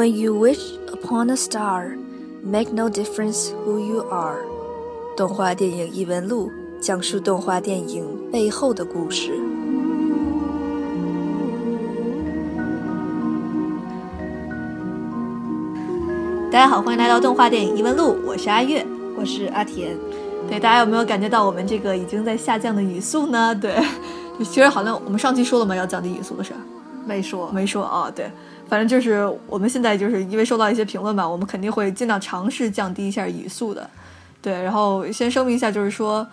When you wish upon a star, make no difference who you are。动画电影异闻录讲述动画电影背后的故事。大家好，欢迎来到动画电影异闻录，我是阿月，我是阿田。对，大家有没有感觉到我们这个已经在下降的语速呢？对，其实好像我们上期说了嘛？要降低语速的事儿。没说，没说啊。对，反正就是我们现在就是因为收到一些评论吧，我们肯定会尽量尝试降低一下语速的。对，然后先声明一下，就是说，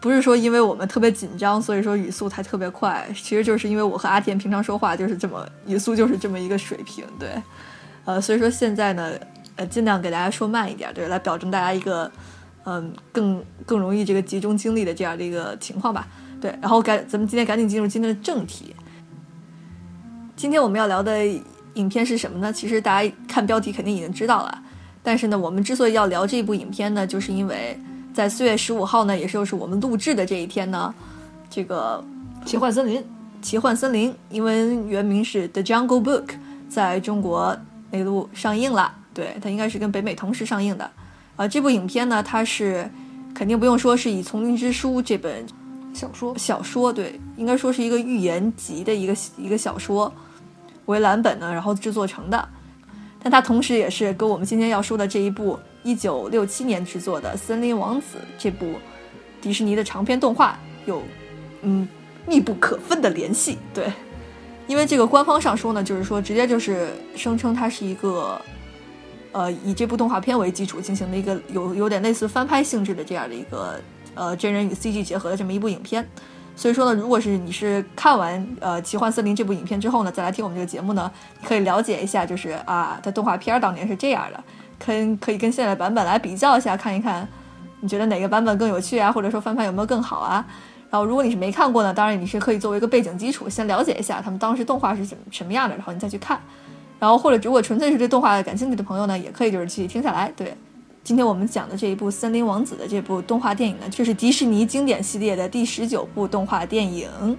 不是说因为我们特别紧张，所以说语速才特别快，其实就是因为我和阿田平常说话就是这么语速就是这么一个水平。对，呃，所以说现在呢，呃，尽量给大家说慢一点，对，来保证大家一个嗯更更容易这个集中精力的这样的一个情况吧。对，然后赶咱们今天赶紧进入今天的正题。今天我们要聊的影片是什么呢？其实大家看标题肯定已经知道了。但是呢，我们之所以要聊这部影片呢，就是因为在四月十五号呢，也就是我们录制的这一天呢，这个《奇幻森林》《奇幻森林》因为原名是《The Jungle Book》在中国内陆上映了。对，它应该是跟北美同时上映的。啊，这部影片呢，它是肯定不用说是以《丛林之书》这本小说小说对，应该说是一个寓言集的一个一个小说。为蓝本呢，然后制作成的，但它同时也是跟我们今天要说的这一部一九六七年制作的《森林王子》这部迪士尼的长篇动画有嗯密不可分的联系。对，因为这个官方上说呢，就是说直接就是声称它是一个呃以这部动画片为基础进行的一个有有点类似翻拍性质的这样的一个呃真人与 CG 结合的这么一部影片。所以说呢，如果是你是看完呃《奇幻森林》这部影片之后呢，再来听我们这个节目呢，你可以了解一下，就是啊，它动画片当年是这样的，跟可以跟现在的版本来比较一下，看一看你觉得哪个版本更有趣啊，或者说翻拍有没有更好啊？然后如果你是没看过呢，当然你是可以作为一个背景基础，先了解一下他们当时动画是怎什么样的，然后你再去看。然后或者如果纯粹是对动画感兴趣的朋友呢，也可以就是继续听下来，对。今天我们讲的这一部《森林王子》的这部动画电影呢，就是迪士尼经典系列的第十九部动画电影，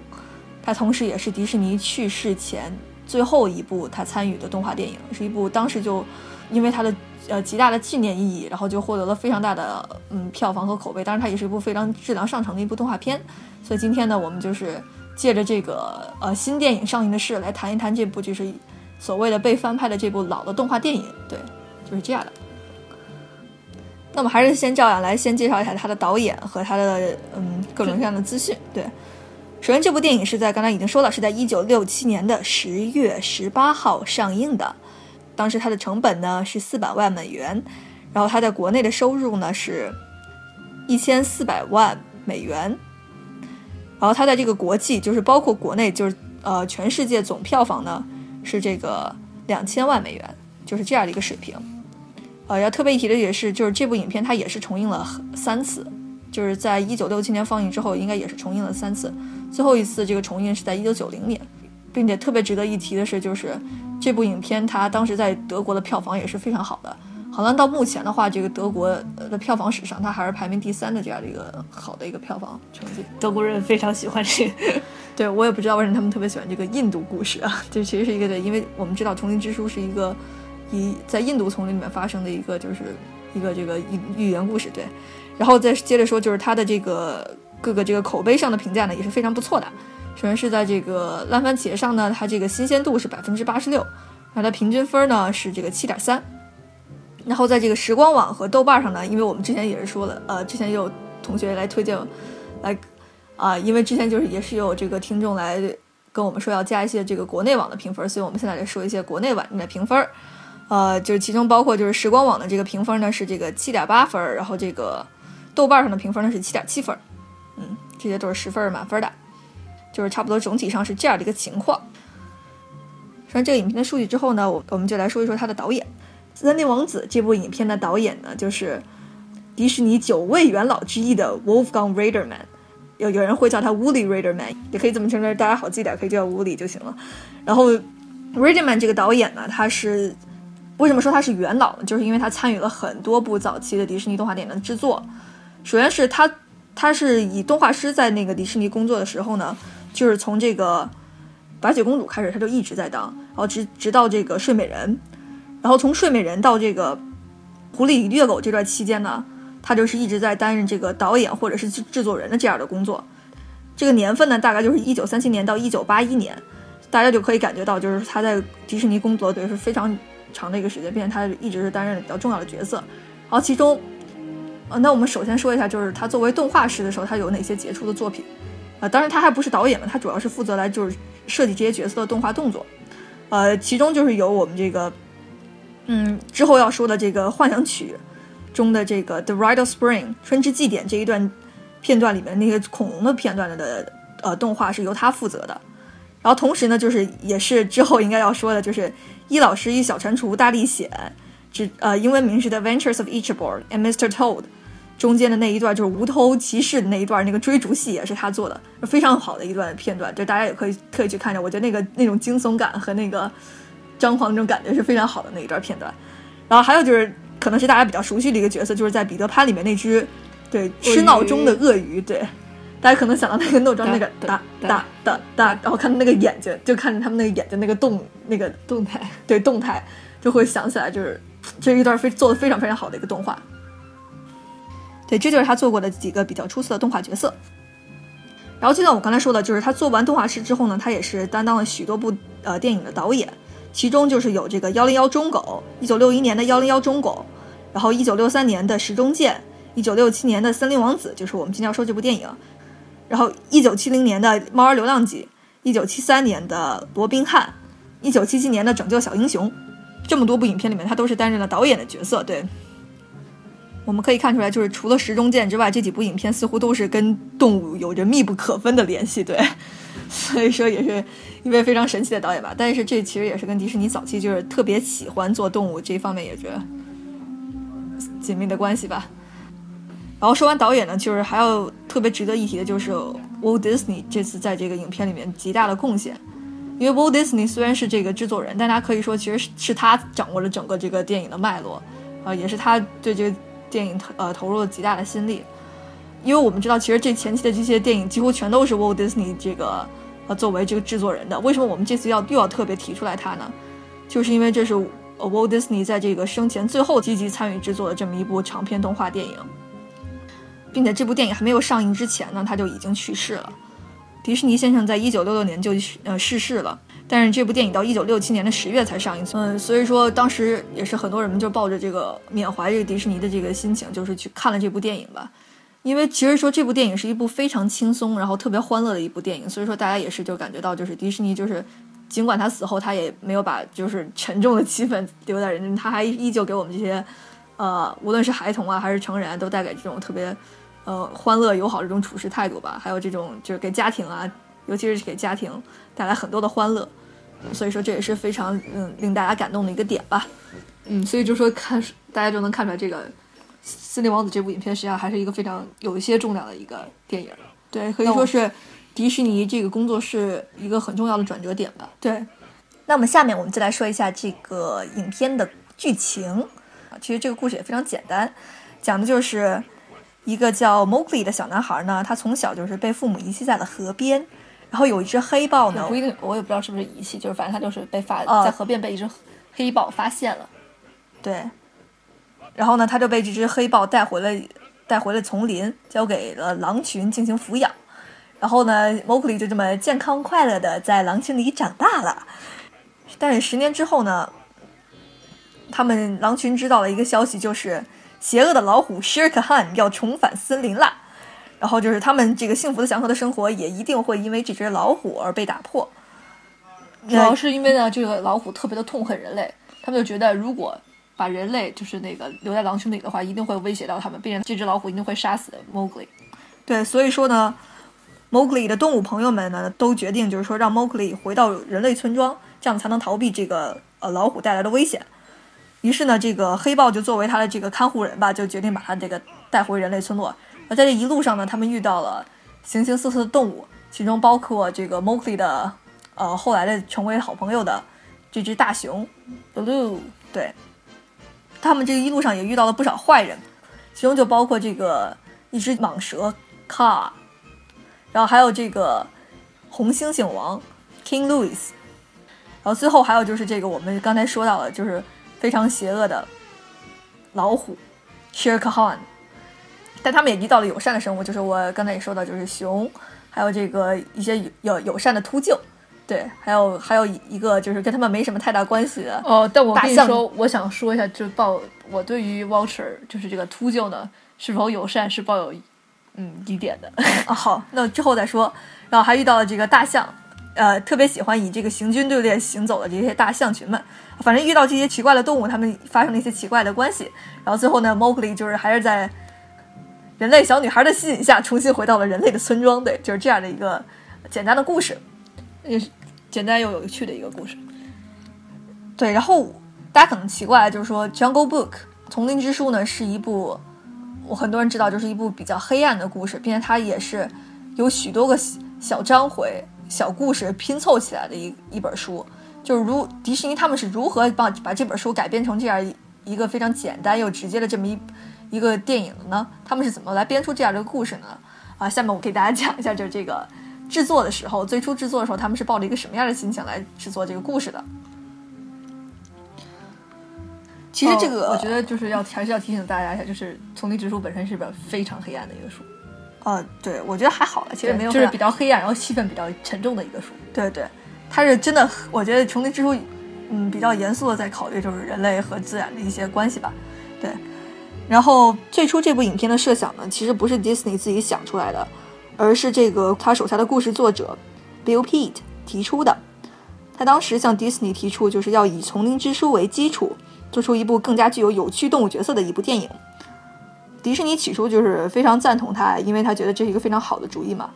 它同时也是迪士尼去世前最后一部他参与的动画电影，是一部当时就因为它的呃极大的纪念意义，然后就获得了非常大的嗯票房和口碑。当然，它也是一部非常质量上乘的一部动画片。所以今天呢，我们就是借着这个呃新电影上映的事来谈一谈这部就是所谓的被翻拍的这部老的动画电影。对，就是这样的。那么还是先照样来，先介绍一下他的导演和他的嗯各种各样的资讯。对，首先这部电影是在刚才已经说了，是在一九六七年的十月十八号上映的。当时它的成本呢是四百万美元，然后它在国内的收入呢是一千四百万美元，然后它在这个国际就是包括国内就是呃全世界总票房呢是这个两千万美元，就是这样的一个水平。呃，要特别一提的也是，就是这部影片它也是重映了三次，就是在一九六七年放映之后，应该也是重映了三次。最后一次这个重映是在一九九零年，并且特别值得一提的是，就是这部影片它当时在德国的票房也是非常好的，好像到目前的话，这个德国的票房史上它还是排名第三的这样的一个好的一个票房成绩。德国人非常喜欢这个，对我也不知道为什么他们特别喜欢这个印度故事啊，这其实是一个对，因为我们知道《丛林之书》是一个。以在印度丛林里面发生的一个，就是一个这个寓寓言故事，对。然后再接着说，就是它的这个各个这个口碑上的评价呢，也是非常不错的。首先是在这个烂番茄上呢，它这个新鲜度是百分之八十六，然后它平均分呢是这个七点三。然后在这个时光网和豆瓣上呢，因为我们之前也是说了，呃，之前也有同学来推荐，来啊，因为之前就是也是有这个听众来跟我们说要加一些这个国内网的评分，所以我们现在来说一些国内网的评分。呃，就是其中包括就是时光网的这个评分呢是这个七点八分，然后这个豆瓣上的评分呢是七点七分，嗯，这些都是十分满分的，就是差不多总体上是这样的一个情况。说完这个影片的数据之后呢，我我们就来说一说他的导演，《森林王子》这部影片的导演呢就是迪士尼九位元老之一的 Wolfgang Raderman，有有人会叫他 Woody Reiterman，也可以这么称之，大家好记点，可以叫 Woody 就行了。然后 Reiterman 这个导演呢，他是。为什么说他是元老呢？就是因为他参与了很多部早期的迪士尼动画电影的制作。首先是他，他是以动画师在那个迪士尼工作的时候呢，就是从这个白雪公主开始，他就一直在当，然后直直到这个睡美人，然后从睡美人到这个狐狸与猎狗这段期间呢，他就是一直在担任这个导演或者是制作人的这样的工作。这个年份呢，大概就是一九三七年到一九八一年，大家就可以感觉到，就是他在迪士尼工作对是非常长的一个时间，并且他一直是担任比较重要的角色。然后其中，呃，那我们首先说一下，就是他作为动画师的时候，他有哪些杰出的作品？啊，当然他还不是导演嘛，他主要是负责来就是设计这些角色的动画动作。呃，其中就是有我们这个，嗯，之后要说的这个幻想曲中的这个《The Ride of Spring》春之祭典这一段片段里面那些恐龙的片段的呃动画是由他负责的。然后同时呢，就是也是之后应该要说的，就是伊老师与小蟾蜍大历险，只呃英文名是《The Adventures of Ichabod and Mr. Toad》。中间的那一段就是无头骑士的那一段，那个追逐戏也是他做的，非常好的一段片段，就大家也可以特意去看着。我觉得那个那种惊悚感和那个张狂那种感觉是非常好的那一段片段。然后还有就是，可能是大家比较熟悉的一个角色，就是在彼得潘里面那只对吃闹钟的鳄鱼。对，大家可能想到那个闹钟那个哒哒哒哒，然后看那个眼睛，就看着他们那个眼睛那个动那个动态，对动态就会想起来，就是这一段非做的非常非常好的一个动画。对，这就是他做过的几个比较出色的动画角色。然后就像我刚才说的，就是他做完动画师之后呢，他也是担当了许多部呃电影的导演，其中就是有这个幺零幺忠狗，一九六一年的幺零幺忠狗，然后一九六三年的石中剑，一九六七年的森林王子，就是我们今天要说这部电影，然后一九七零年的猫儿流浪记，一九七三年的罗宾汉，一九七七年的拯救小英雄，这么多部影片里面，他都是担任了导演的角色，对。我们可以看出来，就是除了《时钟剑》之外，这几部影片似乎都是跟动物有着密不可分的联系，对，所以说也是一位非常神奇的导演吧。但是这其实也是跟迪士尼早期就是特别喜欢做动物这方面也觉得紧密的关系吧。然后说完导演呢，就是还要特别值得一提的就是 Walt Disney 这次在这个影片里面极大的贡献，因为 Walt Disney 虽然是这个制作人，但他可以说其实是是他掌握了整个这个电影的脉络，呃，也是他对这个。电影呃投入了极大的心力，因为我们知道，其实这前期的这些电影几乎全都是 Walt Disney 这个呃作为这个制作人的。为什么我们这次要又要特别提出来他呢？就是因为这是 Walt Disney 在这个生前最后积极参与制作的这么一部长篇动画电影，并且这部电影还没有上映之前呢，他就已经去世了。迪士尼先生在一九六六年就呃逝世了。但是这部电影到一九六七年的十月才上映，嗯，所以说当时也是很多人们就抱着这个缅怀这个迪士尼的这个心情，就是去看了这部电影吧。因为其实说这部电影是一部非常轻松，然后特别欢乐的一部电影，所以说大家也是就感觉到，就是迪士尼就是尽管他死后他也没有把就是沉重的气氛留在人间，他还依旧给我们这些呃无论是孩童啊还是成人都带给这种特别呃欢乐友好这种处事态度吧，还有这种就是给家庭啊。尤其是给家庭带来很多的欢乐，所以说这也是非常嗯令大家感动的一个点吧。嗯，所以就说看大家就能看出来，这个《森林王子》这部影片实际上还是一个非常有一些重量的一个电影。对，可以说是迪士尼这个工作室一个很重要的转折点吧。对，那我们下面我们就来说一下这个影片的剧情啊。其实这个故事也非常简单，讲的就是一个叫 Mowgli 的小男孩呢，他从小就是被父母遗弃在了河边。然后有一只黑豹呢，不一定，我也不知道是不是遗弃，就是反正他就是被发在河边被一只黑豹发现了，对。然后呢，他就被这只黑豹带回了带回了丛林，交给了狼群进行抚养。然后呢，Mowgli 就这么健康快乐的在狼群里长大了。但是十年之后呢，他们狼群知道了一个消息，就是邪恶的老虎 Shere Khan 要重返森林啦。然后就是他们这个幸福的祥和的生活也一定会因为这只老虎而被打破。主要是因为呢，这个老虎特别的痛恨人类，他们就觉得如果把人类就是那个留在狼群里的话，一定会威胁到他们，并且这只老虎一定会杀死 Mowgli。对，所以说呢，Mowgli 的动物朋友们呢都决定就是说让 Mowgli 回到人类村庄，这样才能逃避这个呃老虎带来的危险。于是呢，这个黑豹就作为他的这个看护人吧，就决定把他这个带回人类村落。而在这一路上呢，他们遇到了形形色色的动物，其中包括这个 Mowgli 的，呃，后来的成为好朋友的这只大熊 Blue。对，他们这一路上也遇到了不少坏人，其中就包括这个一只蟒蛇 Car，然后还有这个红猩猩王 King Louis，然后最后还有就是这个我们刚才说到的，就是。非常邪恶的老虎 Shere Khan，但他们也遇到了友善的生物，就是我刚才也说到，就是熊，还有这个一些友友善的秃鹫，对，还有还有一个就是跟他们没什么太大关系的哦。但我跟你说，我想说一下，就抱我对于 Vulture 就是这个秃鹫呢是否友善是抱有嗯疑点的。啊，好，那之后再说。然后还遇到了这个大象，呃，特别喜欢以这个行军队列行走的这些大象群们。反正遇到这些奇怪的动物，他们发生了一些奇怪的关系。然后最后呢，Mowgli 就是还是在人类小女孩的吸引下，重新回到了人类的村庄。对，就是这样的一个简单的故事。也是简单又有趣的一个故事。对，然后大家可能奇怪，就是说《Jungle Book》丛林之书呢是一部，我很多人知道就是一部比较黑暗的故事，并且它也是有许多个小小章回、小故事拼凑起来的一一本书。就是如迪士尼他们是如何把把这本书改编成这样一一个非常简单又直接的这么一一个电影的呢？他们是怎么来编出这样的故事呢？啊，下面我给大家讲一下，就是这个制作的时候，最初制作的时候，他们是抱着一个什么样的心情来制作这个故事的？其实这个、哦我觉得就是要还是要提醒大家一下，就是《丛林之书》本身是一本非常黑暗的一个书，呃，对，我觉得还好了，其实没有就是比较黑暗，然后气氛比较沉重的一个书。对对，他是真的，我觉得《丛林之书》嗯比较严肃的在考虑就是人类和自然的一些关系吧。对，然后最初这部影片的设想呢，其实不是 Disney 自己想出来的，而是这个他手下的故事作者 Bill Pete 提出的。他当时向 Disney 提出，就是要以《丛林之书》为基础，做出一部更加具有有趣动物角色的一部电影。迪士尼起初就是非常赞同他，因为他觉得这是一个非常好的主意嘛。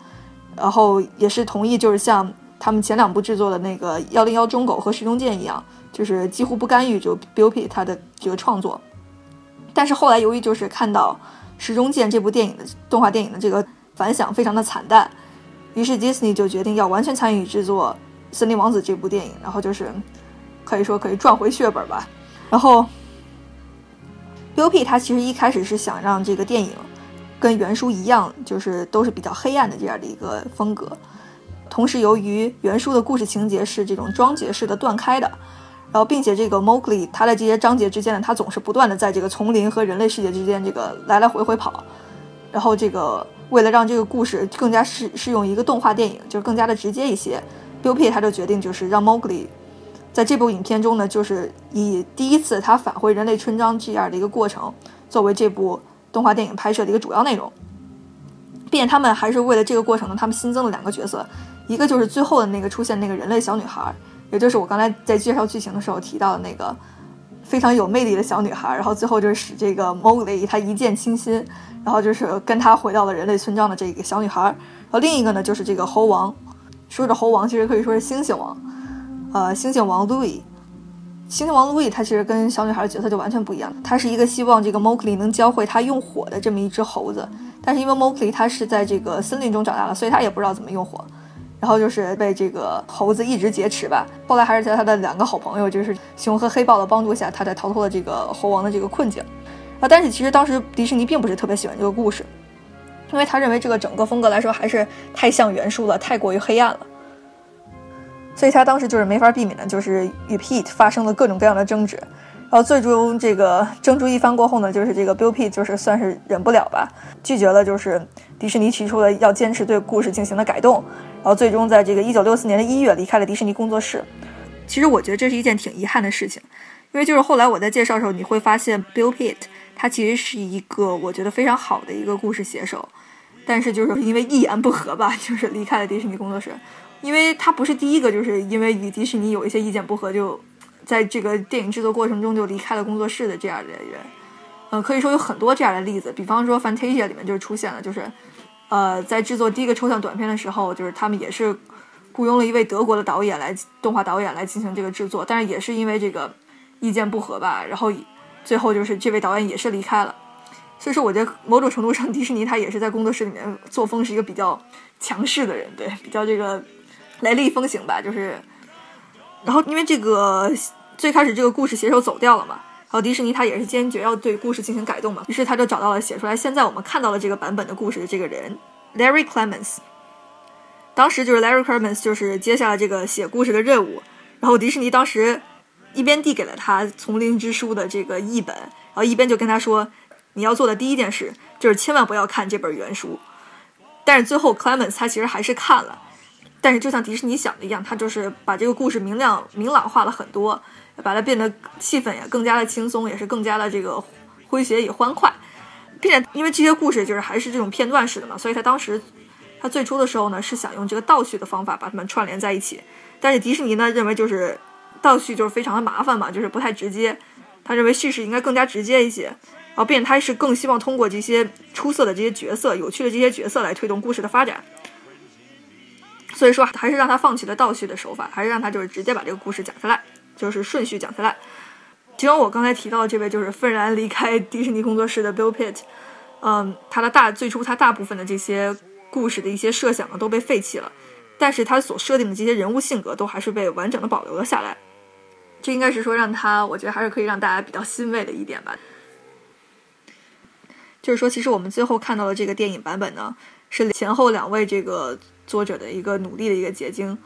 然后也是同意，就是像他们前两部制作的那个《幺零幺忠狗》和《石中剑》一样，就是几乎不干预就 Bill Pitt 他的这个创作。但是后来由于就是看到《石中剑》这部电影的动画电影的这个反响非常的惨淡，于是 Disney 就决定要完全参与制作《森林王子》这部电影，然后就是可以说可以赚回血本吧。然后 Bill P 他其实一开始是想让这个电影跟原书一样，就是都是比较黑暗的这样的一个风格。同时，由于原书的故事情节是这种章节式的断开的，然后并且这个 Mowgli 他在这些章节之间呢，他总是不断的在这个丛林和人类世界之间这个来来回回跑。然后这个为了让这个故事更加适适用一个动画电影，就是更加的直接一些，Bill P 他就决定就是让 Mowgli 在这部影片中呢，就是以第一次他返回人类村庄这样的一个过程，作为这部动画电影拍摄的一个主要内容。并且他们还是为了这个过程呢，他们新增了两个角色，一个就是最后的那个出现那个人类小女孩，也就是我刚才在介绍剧情的时候提到的那个非常有魅力的小女孩，然后最后就是使这个 Mowgli 他一见倾心，然后就是跟他回到了人类村庄的这个小女孩。然后另一个呢，就是这个猴王，说着猴王其实可以说是猩猩王，呃，猩猩王 Louis。猩猩王 Louis 他其实跟小女孩的角色就完全不一样，他是一个希望这个 Mowgli 能教会他用火的这么一只猴子，但是因为 Mowgli 他是在这个森林中长大的，所以他也不知道怎么用火，然后就是被这个猴子一直劫持吧。后来还是在他的两个好朋友，就是熊和黑豹的帮助下，他才逃脱了这个猴王的这个困境。啊，但是其实当时迪士尼并不是特别喜欢这个故事，因为他认为这个整个风格来说还是太像原书了，太过于黑暗了。所以他当时就是没法避免的，就是与 Pete 发生了各种各样的争执，然后最终这个争执一番过后呢，就是这个 Bill Pete 就是算是忍不了吧，拒绝了就是迪士尼提出的要坚持对故事进行的改动，然后最终在这个一九六四年的一月离开了迪士尼工作室。其实我觉得这是一件挺遗憾的事情，因为就是后来我在介绍的时候，你会发现 Bill Pitt 他其实是一个我觉得非常好的一个故事写手，但是就是因为一言不合吧，就是离开了迪士尼工作室。因为他不是第一个，就是因为与迪士尼有一些意见不合，就在这个电影制作过程中就离开了工作室的这样的人。嗯，可以说有很多这样的例子，比方说《Fantasia》里面就出现了，就是呃，在制作第一个抽象短片的时候，就是他们也是雇佣了一位德国的导演来动画导演来进行这个制作，但是也是因为这个意见不合吧，然后最后就是这位导演也是离开了。所以说，我觉得某种程度上，迪士尼他也是在工作室里面作风是一个比较强势的人，对，比较这个。雷厉风行吧，就是，然后因为这个最开始这个故事写手走掉了嘛，然后迪士尼他也是坚决要对故事进行改动嘛，于是他就找到了写出来现在我们看到了这个版本的故事的这个人 Larry Clemens。当时就是 Larry Clemens 就是接下了这个写故事的任务，然后迪士尼当时一边递给了他《丛林之书》的这个译本，然后一边就跟他说：“你要做的第一件事就是千万不要看这本原书。”但是最后，Clemens 他其实还是看了，但是就像迪士尼想的一样，他就是把这个故事明亮明朗化了很多，把它变得气氛也更加的轻松，也是更加的这个诙谐与欢快，并且因为这些故事就是还是这种片段式的嘛，所以他当时他最初的时候呢是想用这个倒叙的方法把它们串联在一起，但是迪士尼呢认为就是倒叙就是非常的麻烦嘛，就是不太直接，他认为叙事应该更加直接一些。然后，并且他是更希望通过这些出色的这些角色、有趣的这些角色来推动故事的发展。所以说，还是让他放弃了倒叙的手法，还是让他就是直接把这个故事讲出来，就是顺序讲下来。其中我刚才提到这位就是愤然离开迪士尼工作室的 Bill Pitt，嗯，他的大最初他大部分的这些故事的一些设想呢都被废弃了，但是他所设定的这些人物性格都还是被完整的保留了下来。这应该是说让他，我觉得还是可以让大家比较欣慰的一点吧。就是说，其实我们最后看到的这个电影版本呢，是前后两位这个作者的一个努力的一个结晶，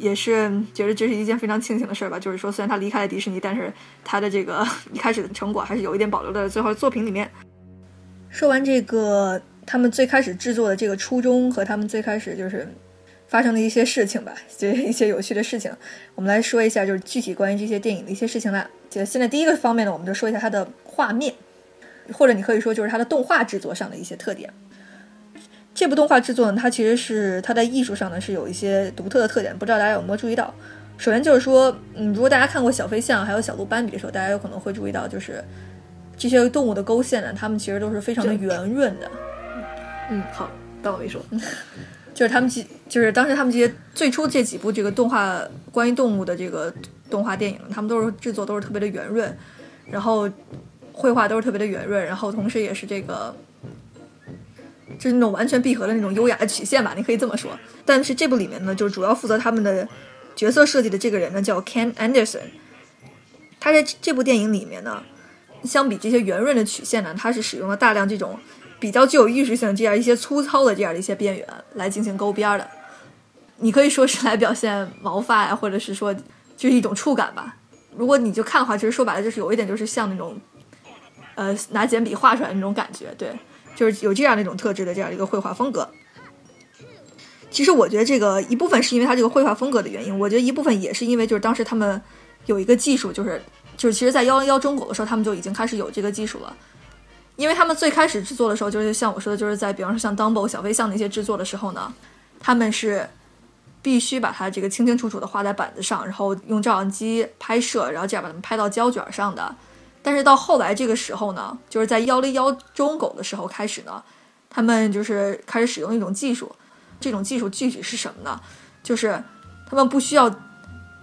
也是觉得这是一件非常庆幸的事儿吧。就是说，虽然他离开了迪士尼，但是他的这个一开始的成果还是有一点保留在最后作品里面。说完这个他们最开始制作的这个初衷和他们最开始就是发生的一些事情吧，就一些有趣的事情，我们来说一下就是具体关于这些电影的一些事情啦。就现在第一个方面呢，我们就说一下它的画面。或者你可以说，就是它的动画制作上的一些特点。这部动画制作呢，它其实是它在艺术上呢是有一些独特的特点，不知道大家有没有注意到？首先就是说，嗯，如果大家看过小飞象还有小鹿斑比的时候，大家有可能会注意到，就是这些动物的勾线呢，它们其实都是非常的圆润的。嗯，好，当我没说。就是他们几，就是当时他们这些最初这几部这个动画关于动物的这个动画电影，他们都是制作都是特别的圆润，然后。绘画都是特别的圆润，然后同时也是这个，就是那种完全闭合的那种优雅的曲线吧，你可以这么说。但是这部里面呢，就是主要负责他们的角色设计的这个人呢，叫 Ken Anderson。他在这部电影里面呢，相比这些圆润的曲线呢，他是使用了大量这种比较具有艺术性这样一些粗糙的这样的一些边缘来进行勾边的。你可以说是来表现毛发呀，或者是说就是一种触感吧。如果你就看的话，其实说白了就是有一点就是像那种。呃，拿简笔画出来那种感觉，对，就是有这样的一种特质的这样一个绘画风格。其实我觉得这个一部分是因为他这个绘画风格的原因，我觉得一部分也是因为就是当时他们有一个技术，就是就是其实，在幺零幺中狗的时候，他们就已经开始有这个技术了。因为他们最开始制作的时候，就是像我说的，就是在比方说像 Dumbo 小飞象那些制作的时候呢，他们是必须把它这个清清楚楚的画在板子上，然后用照相机拍摄，然后这样把它们拍到胶卷上的。但是到后来这个时候呢，就是在幺零幺中狗的时候开始呢，他们就是开始使用一种技术，这种技术具体是什么呢？就是他们不需要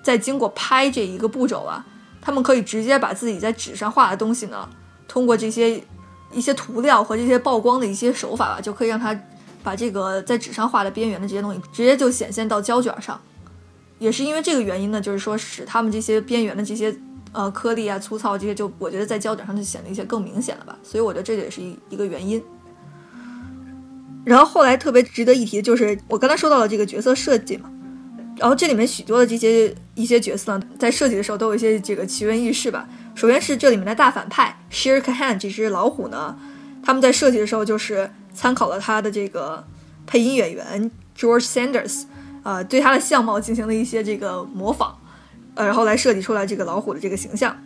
再经过拍这一个步骤啊，他们可以直接把自己在纸上画的东西呢，通过这些一些涂料和这些曝光的一些手法吧，就可以让它把这个在纸上画的边缘的这些东西直接就显现到胶卷上。也是因为这个原因呢，就是说使他们这些边缘的这些。呃，颗粒啊，粗糙这些，就我觉得在胶卷上就显得一些更明显了吧，所以我觉得这也是一一个原因。然后后来特别值得一提的就是我刚才说到了这个角色设计嘛，然后这里面许多的这些一些角色呢，在设计的时候都有一些这个奇闻异事吧。首先是这里面的大反派 Shere Khan 这只老虎呢，他们在设计的时候就是参考了他的这个配音演员 George Sanders，呃，对他的相貌进行了一些这个模仿。呃，然后来设计出来这个老虎的这个形象。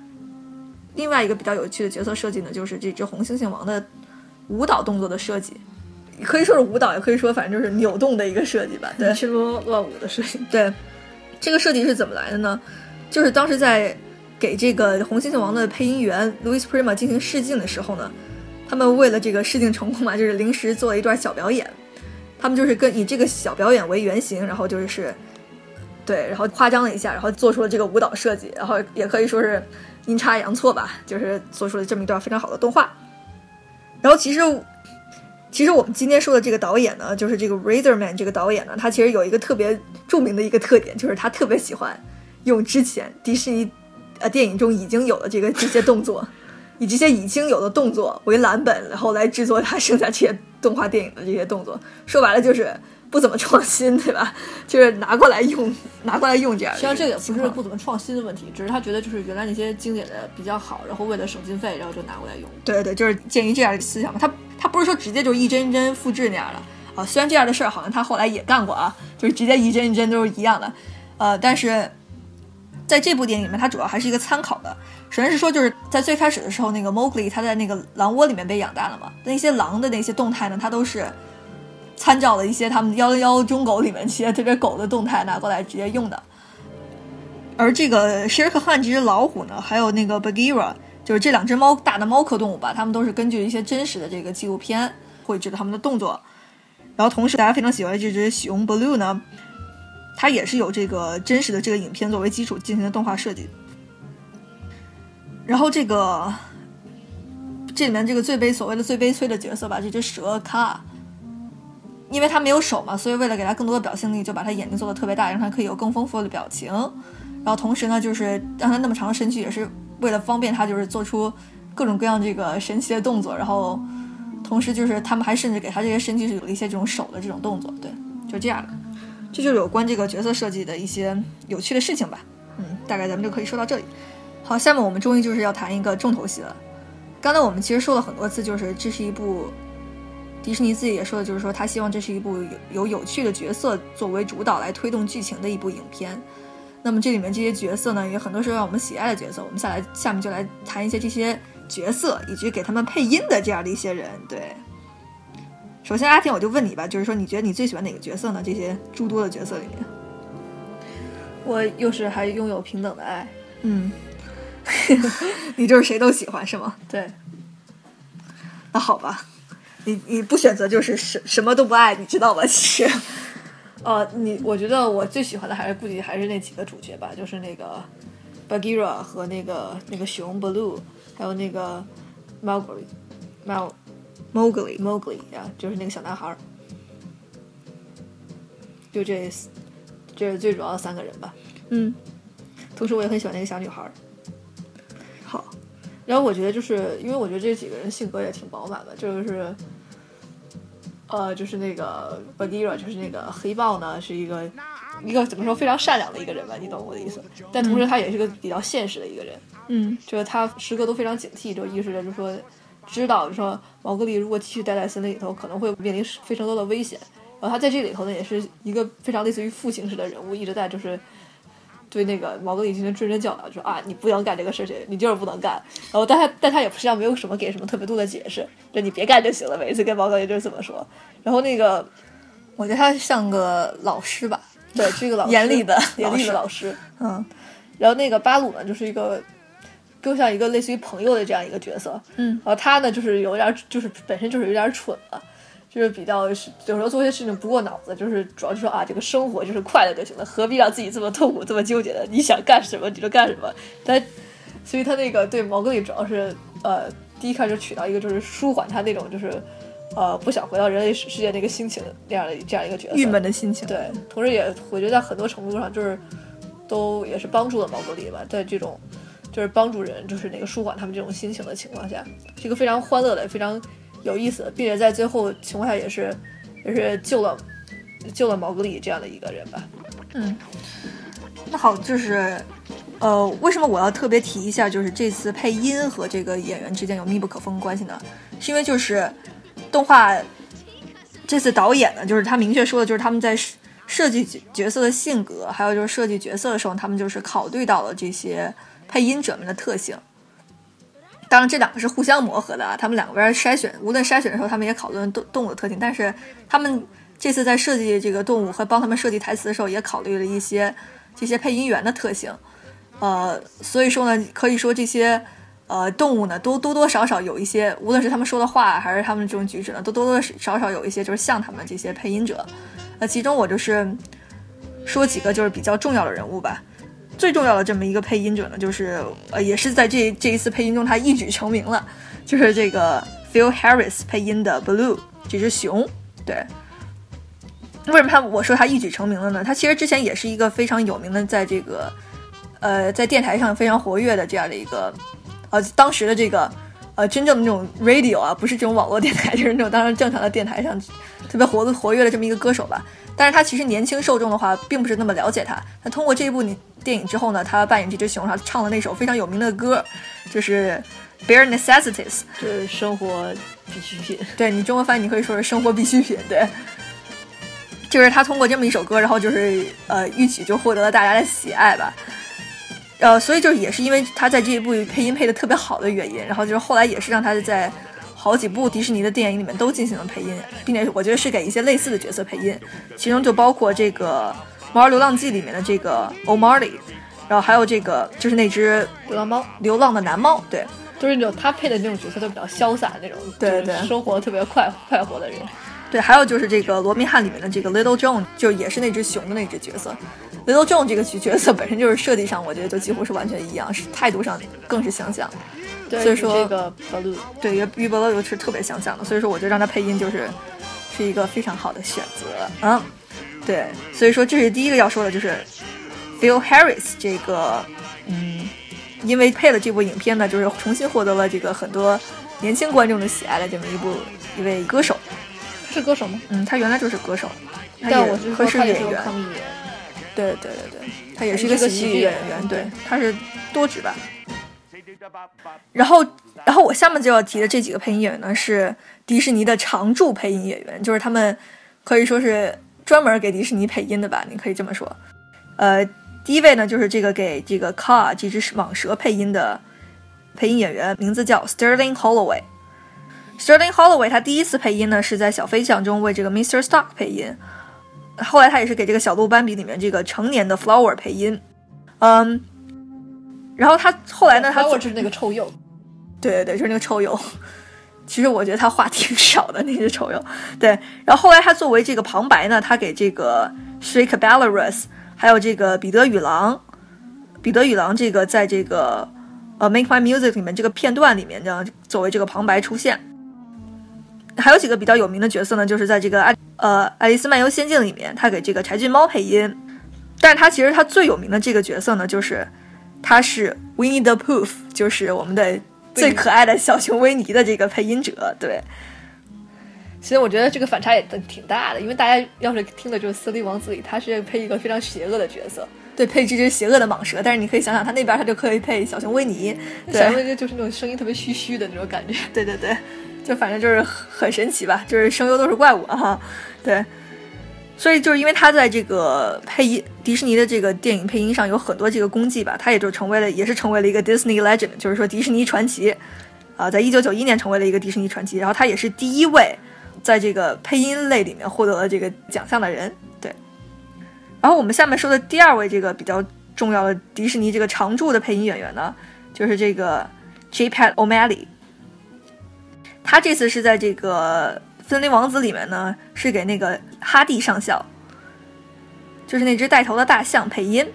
另外一个比较有趣的角色设计呢，就是这只红猩猩王的舞蹈动作的设计，可以说是舞蹈，也可以说反正就是扭动的一个设计吧。对，群魔乱舞的设计。对，这个设计是怎么来的呢？就是当时在给这个红猩猩王的配音员 Louis Prima 进行试镜的时候呢，他们为了这个试镜成功嘛，就是临时做了一段小表演。他们就是跟以这个小表演为原型，然后就是。对，然后夸张了一下，然后做出了这个舞蹈设计，然后也可以说是阴差阳错吧，就是做出了这么一段非常好的动画。然后其实，其实我们今天说的这个导演呢，就是这个 Razorman 这个导演呢，他其实有一个特别著名的一个特点，就是他特别喜欢用之前迪士尼呃电影中已经有的这个这些动作，以这些已经有的动作为蓝本，然后来制作他剩下这些动画电影的这些动作。说白了就是。不怎么创新，对吧？就是拿过来用，拿过来用这样。实际上这个不是不怎么创新的问题，只是他觉得就是原来那些经典的比较好，然后为了省经费，然后就拿过来用。对对对，就是鉴于这样的思想嘛，他他不是说直接就一帧一帧复制那样的啊。虽然这样的事儿好像他后来也干过啊，就是直接一帧一帧都是一样的，呃，但是在这部电影里面，它主要还是一个参考的。首先是说，就是在最开始的时候，那个 Mowgli 他在那个狼窝里面被养大了嘛，那些狼的那些动态呢，它都是。参照了一些他们幺零幺中狗里面一些特别狗的动态拿过来直接用的，而这个 Sher Khan 这只老虎呢，还有那个 Bagheera，就是这两只猫大的猫科动物吧，它们都是根据一些真实的这个纪录片绘制的它们的动作。然后同时大家非常喜欢这只熊 Blue 呢，它也是有这个真实的这个影片作为基础进行的动画设计。然后这个这里面这个最悲所谓的最悲催的角色吧，这只蛇卡。因为他没有手嘛，所以为了给他更多的表现力，就把他眼睛做的特别大，让他可以有更丰富的表情。然后同时呢，就是让他那么长的身躯，也是为了方便他，就是做出各种各样这个神奇的动作。然后同时就是他们还甚至给他这些身躯是有了一些这种手的这种动作。对，就这样的，这就是有关这个角色设计的一些有趣的事情吧。嗯，大概咱们就可以说到这里。好，下面我们终于就是要谈一个重头戏了。刚才我们其实说了很多次，就是这是一部。迪士尼自己也说的，就是说他希望这是一部有有有趣的角色作为主导来推动剧情的一部影片。那么这里面这些角色呢，也很多是让我们喜爱的角色。我们下来下面就来谈一些这些角色以及给他们配音的这样的一些人。对，首先阿天，我就问你吧，就是说你觉得你最喜欢哪个角色呢？这些诸多的角色里面，我又是还拥有平等的爱。嗯，你就是谁都喜欢是吗？对，那好吧。你你不选择就是什什么都不爱，你知道吧？其实，呃，你我觉得我最喜欢的还是估计还是那几个主角吧，就是那个 Bagheera 和那个那个熊 Blue，还有那个 Mowgli，Mow Mowgli Mowgli 呀，就是那个小男孩儿，就这这是最主要的三个人吧。嗯，同时我也很喜欢那个小女孩儿。好。然后我觉得，就是因为我觉得这几个人性格也挺饱满的，就是，呃，就是那个 Bagheera，就是那个黑豹呢，是一个一个怎么说非常善良的一个人吧，你懂我的意思。但同时他也是个比较现实的一个人，嗯，就是他时刻都非常警惕，就意识着就说，知道就说毛格丽如果继续待在森林里头，可能会面临非常多的危险。然后他在这里头呢，也是一个非常类似于父亲式的人物，一直在就是。对那个毛格里进行谆谆教导，说啊，你不能干这个事情，你就是不能干。然后，但他但他也实际上没有什么给什么特别多的解释，就你别干就行了。每一次跟毛格里就是这么说。然后那个，我觉得他像个老师吧，对，是一个老 严厉的严厉的老师。嗯。然后那个巴鲁呢，就是一个更像一个类似于朋友的这样一个角色。嗯。然后他呢，就是有点，就是本身就是有点蠢了。就是比较有时候做些事情不过脑子，就是主要就说啊，这个生活就是快乐就行了，何必让自己这么痛苦、这么纠结的？你想干什么你就干什么。但，所以他那个对毛格里主要是呃，第一开始取到一个就是舒缓他那种就是呃不想回到人类世界那个心情那样的这样一个角色，郁闷的心情。对，同时也我觉得在很多程度上就是都也是帮助了毛格里吧，在这种就是帮助人就是那个舒缓他们这种心情的情况下，是一个非常欢乐的非常。有意思，并且在最后情况下也是，也是救了救了毛格里这样的一个人吧。嗯，那好，就是，呃，为什么我要特别提一下，就是这次配音和这个演员之间有密不可分的关系呢？是因为就是动画这次导演呢，就是他明确说的，就是他们在设计角色的性格，还有就是设计角色的时候，他们就是考虑到了这些配音者们的特性。当然，这两个是互相磨合的啊。他们两个边筛选，无论筛选的时候，他们也讨论动动物的特性。但是，他们这次在设计这个动物和帮他们设计台词的时候，也考虑了一些这些配音员的特性。呃，所以说呢，可以说这些呃动物呢，都多多少少有一些，无论是他们说的话，还是他们这种举止呢，都多多少少有一些就是像他们这些配音者。那其中我就是说几个就是比较重要的人物吧。最重要的这么一个配音者呢，就是呃，也是在这这一次配音中他一举成名了，就是这个 Phil Harris 配音的 Blue 这只熊。对，为什么他我说他一举成名了呢？他其实之前也是一个非常有名的，在这个呃在电台上非常活跃的这样的一个呃当时的这个呃真正的那种 radio 啊，不是这种网络电台，就是那种当然正常的电台上特别活的活跃的这么一个歌手吧。但是他其实年轻受众的话，并不是那么了解他。那通过这一部电影之后呢，他扮演这只熊，他唱了那首非常有名的歌，就是《Bare Necessities》，就是生活必需品。对你中文翻译，你可以说是生活必需品。对，就是他通过这么一首歌，然后就是呃一曲就获得了大家的喜爱吧。呃，所以就是也是因为他在这一部配音配的特别好的原因，然后就是后来也是让他在。好几部迪士尼的电影里面都进行了配音，并且我觉得是给一些类似的角色配音，其中就包括这个《猫儿流浪记》里面的这个 o m a r l y 然后还有这个就是那只流浪猫，流浪的男猫，对，就是那种他配的那种角色都比较潇洒那种，对对，生活特别快快活的人，对，还有就是这个《罗密汉》里面的这个 Little John，就也是那只熊的那只角色，Little John 这个角色本身就是设计上，我觉得就几乎是完全一样，是态度上更是相像。所以说这个 blue 对与与 blue 是特别相像的，所以说我觉得让他配音就是是一个非常好的选择。嗯，对，所以说这是第一个要说的，就是 Phil Harris 这个嗯，因为配了这部影片呢，就是重新获得了这个很多年轻观众的喜爱的这么一部一位歌手，是歌手吗？嗯，他原来就是歌手，但我是说他也是个抗议员，对对对对，他也是一个喜剧演员，对，他是多职吧。然后，然后我下面就要提的这几个配音演员呢，是迪士尼的常驻配音演员，就是他们可以说是专门给迪士尼配音的吧，你可以这么说。呃，第一位呢，就是这个给这个 Car 这只蟒蛇配音的配音演员，名字叫 Sterling Holloway。Sterling Holloway 他第一次配音呢，是在小飞象中为这个 Mr. Stock 配音，后来他也是给这个小鹿斑比里面这个成年的 Flower 配音。嗯。然后他后来呢？他就是那个臭鼬，对对对，就是那个臭鼬。其实我觉得他话挺少的，那只丑鼬。对，然后后来他作为这个旁白呢，他给这个 Shrek Belarus，还有这个彼得与狼，彼得与狼这个在这个呃 Make My Music 里面这个片段里面呢，作为这个旁白出现。还有几个比较有名的角色呢，就是在这个爱呃《爱丽丝漫游仙境》里面，他给这个柴郡猫配音。但是他其实他最有名的这个角色呢，就是。他是 Winnie the Pooh，就是我们的最可爱的小熊维尼的这个配音者。对，其实我觉得这个反差也挺大的，因为大家要是听的就是《森林王子》里，他是配一个非常邪恶的角色，对，配这只邪恶的蟒蛇。但是你可以想想，他那边他就可以配小熊维尼，小熊维尼就是那种声音特别虚虚的那种感觉。对对对，就反正就是很神奇吧，就是声优都是怪物哈。对。所以就是因为他在这个配音迪士尼的这个电影配音上有很多这个功绩吧，他也就成为了，也是成为了一个 Disney Legend，就是说迪士尼传奇，啊，在一九九一年成为了一个迪士尼传奇，然后他也是第一位在这个配音类里面获得了这个奖项的人，对。然后我们下面说的第二位这个比较重要的迪士尼这个常驻的配音演员呢，就是这个 J. Pat O'Malley，他这次是在这个。森林王子里面呢，是给那个哈蒂上校，就是那只带头的大象配音。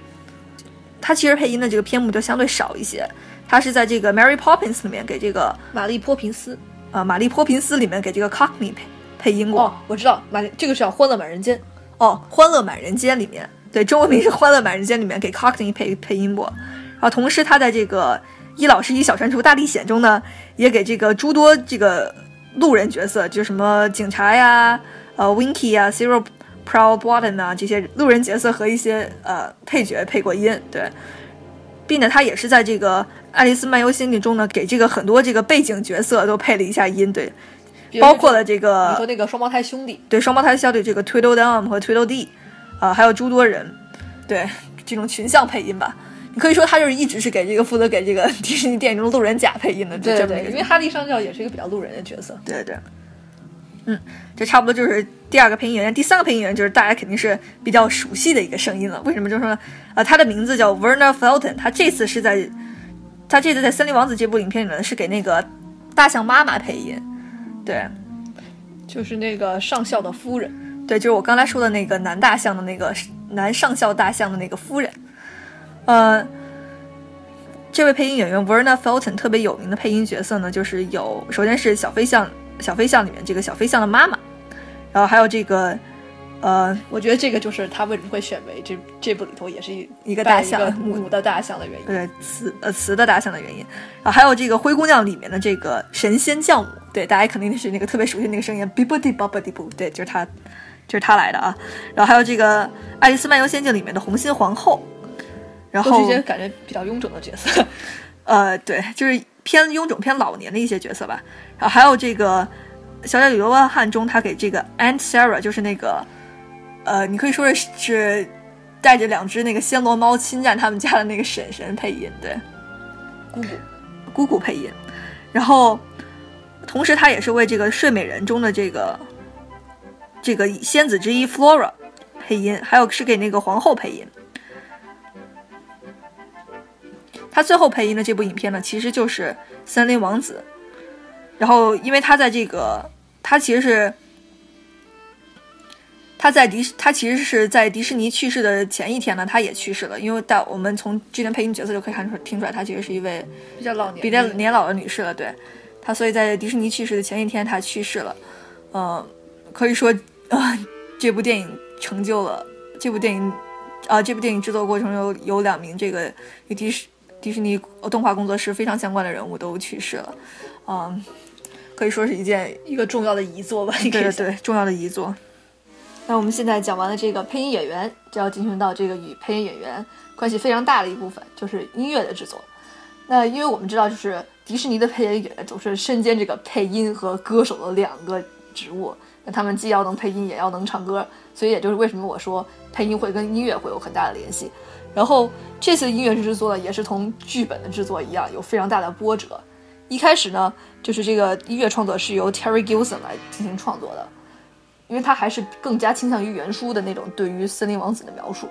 他其实配音的这个篇目就相对少一些。他是在这个 Mary Poppins 里面给这个玛丽泼平斯啊，玛丽泼平斯里面给这个 Cockney 配配音过。哦，我知道，玛丽这个是叫《欢乐满人间》哦，《欢乐满人间》里面对中文名是《欢乐满人间》里面给 Cockney 配配音过。然后同时他在这个《伊老师与小蟾蜍大历险》中呢，也给这个诸多这个。路人角色就什么警察呀，呃，Winky 呀，Zero Proud Button 啊，这些路人角色和一些呃配角配过音，对，并且他也是在这个《爱丽丝漫游仙境》中呢，给这个很多这个背景角色都配了一下音，对，包括了这个你说那个双胞胎兄弟，对，双胞胎兄弟这个 Tweedledum 和 Tweedledee，啊，还有诸多人，对，这种群像配音吧。你可以说他就是一直是给这个负责给这个 迪士尼电影中的路人甲配音的，对对，因为哈利上校也是一个比较路人的角色，对对，嗯，这差不多就是第二个配音演员，第三个配音演员就是大家肯定是比较熟悉的一个声音了。为什么？就是说，呃，他的名字叫 Werner Felton，他这次是在他这次在《森林王子》这部影片里面是给那个大象妈妈配音，对，就是那个上校的夫人，对，就是我刚才说的那个男大象的那个男上校大象的那个夫人。呃，这位配音演员 Verna Felton 特别有名的配音角色呢，就是有首先是小飞象，小飞象里面这个小飞象的妈妈，然后还有这个呃，我觉得这个就是他为什么会选为这这部里头也是一一个大象母的大象的原因。对，雌呃雌的大象的原因。然后还有这个灰姑娘里面的这个神仙教母，对，大家肯定是那个特别熟悉那个声音，bibidi babidi bu，对，就是他，就是他来的啊。然后还有这个《爱丽丝漫游仙境》里面的红心皇后，然后都是一些感觉比较臃肿的角色。呃，对，就是偏臃肿、偏老年的一些角色吧。然后还有这个《小小流浪汉》中，他给这个 Aunt Sarah，就是那个。呃，你可以说是是带着两只那个暹罗猫侵占他们家的那个婶婶配音，对，姑姑，姑姑配音，然后同时他也是为这个《睡美人》中的这个这个仙子之一 Flora 配音，还有是给那个皇后配音。他最后配音的这部影片呢，其实就是《森林王子》，然后因为他在这个他其实是。他在迪，他其实是在迪士尼去世的前一天呢，他也去世了。因为在我们从这段配音角色就可以看出听出来，他其实是一位比较老年、比较年老的女士了。对，他所以在迪士尼去世的前一天，他去世了。嗯，可以说啊，这部电影成就了这部电影啊，这部电影制作过程有有两名这个与迪士迪士尼动画工作室非常相关的人物都去世了。嗯，可以说是一件一个重要的遗作吧。对对对，重要的遗作。那我们现在讲完了这个配音演员，就要进行到这个与配音演员关系非常大的一部分，就是音乐的制作。那因为我们知道，就是迪士尼的配音演员总是身兼这个配音和歌手的两个职务，那他们既要能配音，也要能唱歌，所以也就是为什么我说配音会跟音乐会有很大的联系。然后这次音乐制作呢，也是同剧本的制作一样，有非常大的波折。一开始呢，就是这个音乐创作是由 Terry Gilson 来进行创作的。因为他还是更加倾向于原书的那种对于森林王子的描述，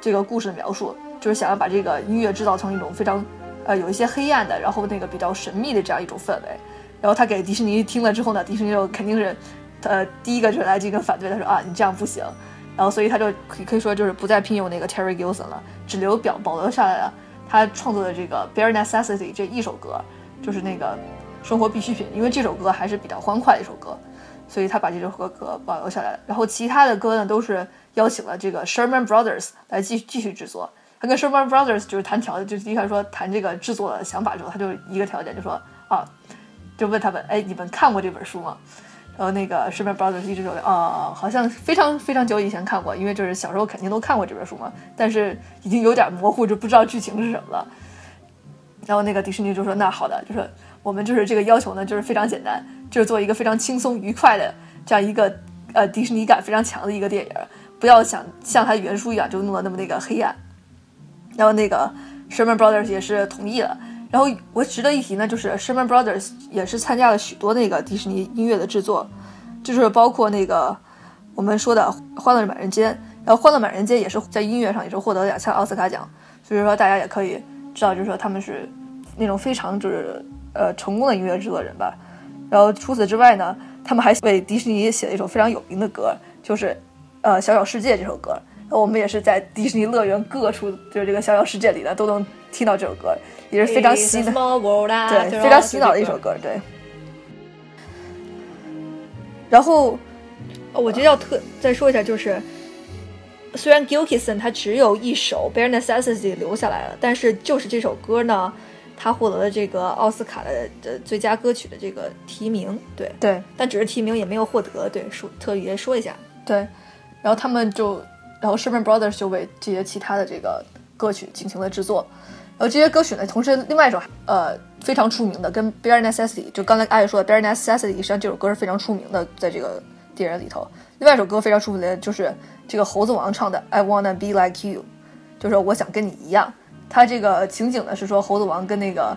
这个故事的描述，就是想要把这个音乐制造成一种非常，呃，有一些黑暗的，然后那个比较神秘的这样一种氛围。然后他给迪士尼听了之后呢，迪士尼就肯定是，呃，第一个就是来进行反对，他说啊，你这样不行。然后所以他就可以可以说就是不再聘用那个 Terry Gilson 了，只留表保留下来了他创作的这个 Bare Necessity 这一首歌，就是那个生活必需品，因为这首歌还是比较欢快的一首歌。所以他把这首歌歌保留下来了，然后其他的歌呢都是邀请了这个 Sherman Brothers 来继续继续制作。他跟 Sherman Brothers 就是谈条件，就是一开始说谈这个制作的想法之后，他就一个条件，就说啊，就问他们，哎，你们看过这本书吗？然后那个 Sherman Brothers 一直说，啊，好像非常非常久以前看过，因为就是小时候肯定都看过这本书嘛，但是已经有点模糊，就不知道剧情是什么了。然后那个迪士尼就说，那好的，就是。我们就是这个要求呢，就是非常简单，就是做一个非常轻松愉快的这样一个呃迪士尼感非常强的一个电影，不要想像它原书一样就弄得那么那个黑暗。然后那个 Sherman Brothers 也是同意了。然后我值得一提呢，就是 Sherman Brothers 也是参加了许多那个迪士尼音乐的制作，就是包括那个我们说的《欢乐满人间》，然后《欢乐满人间》也是在音乐上也是获得了两项奥斯卡奖，所以说大家也可以知道，就是说他们是那种非常就是。呃，成功的音乐制作人吧。然后除此之外呢，他们还为迪士尼写了一首非常有名的歌，就是呃《小小世界》这首歌。我们也是在迪士尼乐园各处，就是这个《小小世界》里呢，都能听到这首歌，也是非常洗脑，对，非常洗脑的一首歌。对。然后，我觉得要特再说一下，就是虽然 Gilkison 他只有一首《Bare Necessity》留下来了，但是就是这首歌呢。他获得了这个奥斯卡的的最佳歌曲的这个提名，对对，但只是提名也没有获得，对，说特别说一下，对，然后他们就，然后 Sherman Brothers 就为这些其他的这个歌曲进行了制作，然后这些歌曲呢，同时另外一首呃非常出名的，跟 Bare Necessity，就刚才阿姨说的 Bare Necessity，实际上这首歌是非常出名的，在这个电影里头，另外一首歌非常出名的就是这个猴子王唱的 I Wanna Be Like You，就是我想跟你一样。他这个情景呢是说，猴子王跟那个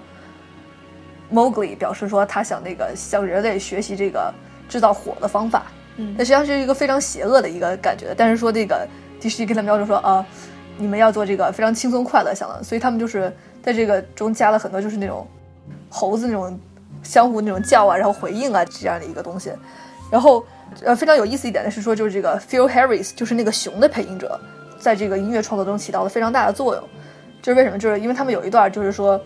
Mowgli 表示说，他想那个向人类学习这个制造火的方法。嗯，那实际上是一个非常邪恶的一个感觉。但是说这个迪士尼跟他们要求说啊，你们要做这个非常轻松快乐想的，所以他们就是在这个中加了很多就是那种猴子那种相互那种叫啊，然后回应啊这样的一个东西。然后呃非常有意思一点的是说，就是这个 Phil Harris 就是那个熊的配音者，在这个音乐创作中起到了非常大的作用。就是为什么？就是因为他们有一段，就是说，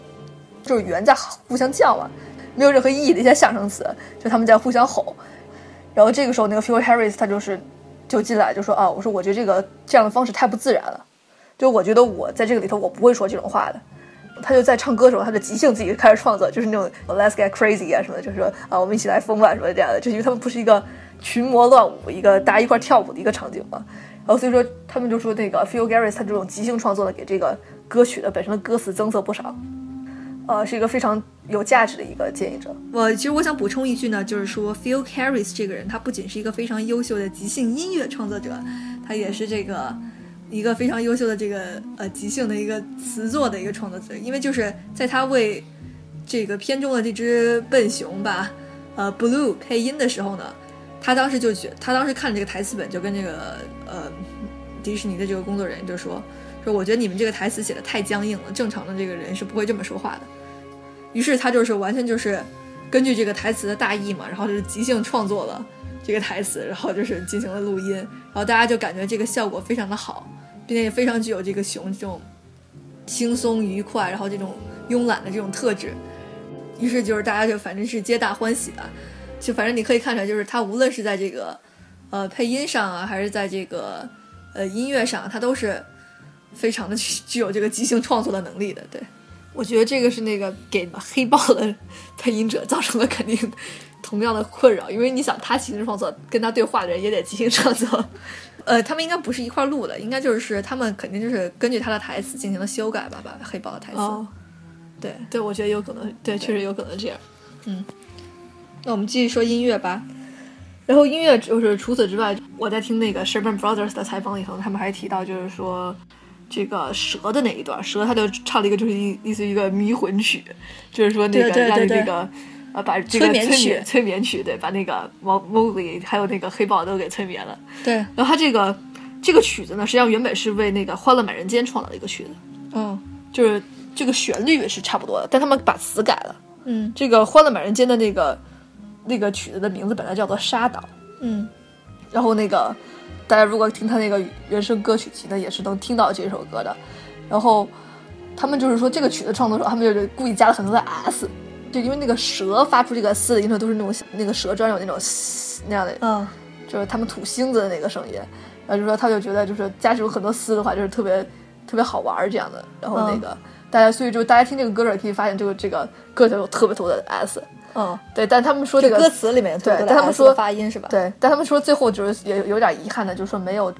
就是猿在互相叫嘛，没有任何意义的一些象声词，就他们在互相吼。然后这个时候，那个 Phil Harris 他就是就进来就说啊，我说我觉得这个这样的方式太不自然了，就我觉得我在这个里头我不会说这种话的。他就在唱歌的时候，他就即兴自己开始创作，就是那种 Let's get crazy 啊什么的，就是说啊我们一起来疯吧什么这样的，就因为他们不是一个群魔乱舞，一个大家一块跳舞的一个场景嘛。然后所以说他们就说那个 Phil Garris 他这种即兴创作的给这个歌曲的本身的歌词增色不少，呃，是一个非常有价值的一个建议者。我其实我想补充一句呢，就是说 Phil Harris 这个人，他不仅是一个非常优秀的即兴音乐创作者，他也是这个一个非常优秀的这个呃即兴的一个词作的一个创作者。因为就是在他为这个片中的这只笨熊吧，呃 Blue 配音的时候呢，他当时就觉，他当时看这个台词本，就跟这个呃迪士尼的这个工作人员就说说，我觉得你们这个台词写的太僵硬了，正常的这个人是不会这么说话的。于是他就是完全就是根据这个台词的大意嘛，然后就是即兴创作了这个台词，然后就是进行了录音，然后大家就感觉这个效果非常的好，并且也非常具有这个熊这种轻松愉快，然后这种慵懒的这种特质。于是就是大家就反正是皆大欢喜吧，就反正你可以看出来，就是他无论是在这个呃配音上啊，还是在这个呃音乐上，他都是非常的 具有这个即兴创作的能力的，对。我觉得这个是那个给黑豹的配音者造成了肯定同样的困扰，因为你想他即兴创作，跟他对话的人也得即兴创作。呃，他们应该不是一块儿录的，应该就是他们肯定就是根据他的台词进行了修改吧，把黑豹的台词。哦，对，对，我觉得有可能，对，确实有可能这样。嗯，那我们继续说音乐吧。然后音乐就是除此之外，我在听那个 Sherman Brothers 的采访里头，他们还提到就是说。这个蛇的那一段，蛇他就唱了一个，就是一类似于一个迷魂曲，就是说那个让你那个呃把这个催眠曲催眠曲，对，把那个毛 Mowgli 还有那个黑豹都给催眠了。对，然后他这个这个曲子呢，实际上原本是为那个《欢乐满人间》创造的一个曲子，嗯，就是这个旋律是差不多的，但他们把词改了。嗯，这个《欢乐满人间》的那个那个曲子的名字本来叫做《沙岛》。嗯，然后那个。大家如果听他那个原声歌曲集呢，也是能听到这首歌的。然后他们就是说，这个曲子创作时候，他们就是故意加了很多的 s，就因为那个蛇发出这个嘶的音色都是那种那个蛇专有那种那样的，嗯，就是他们吐星子的那个声音。然后就说他就觉得就是加这种很多嘶的话，就是特别特别好玩这样的。然后那个大家所以就大家听这个歌的时候可以发现，这个这个歌里有特别多的 s。嗯，对，但他们说这个歌词里面对，但他们说发音是吧？对，但他们说最后就是也有点遗憾的，就是说没有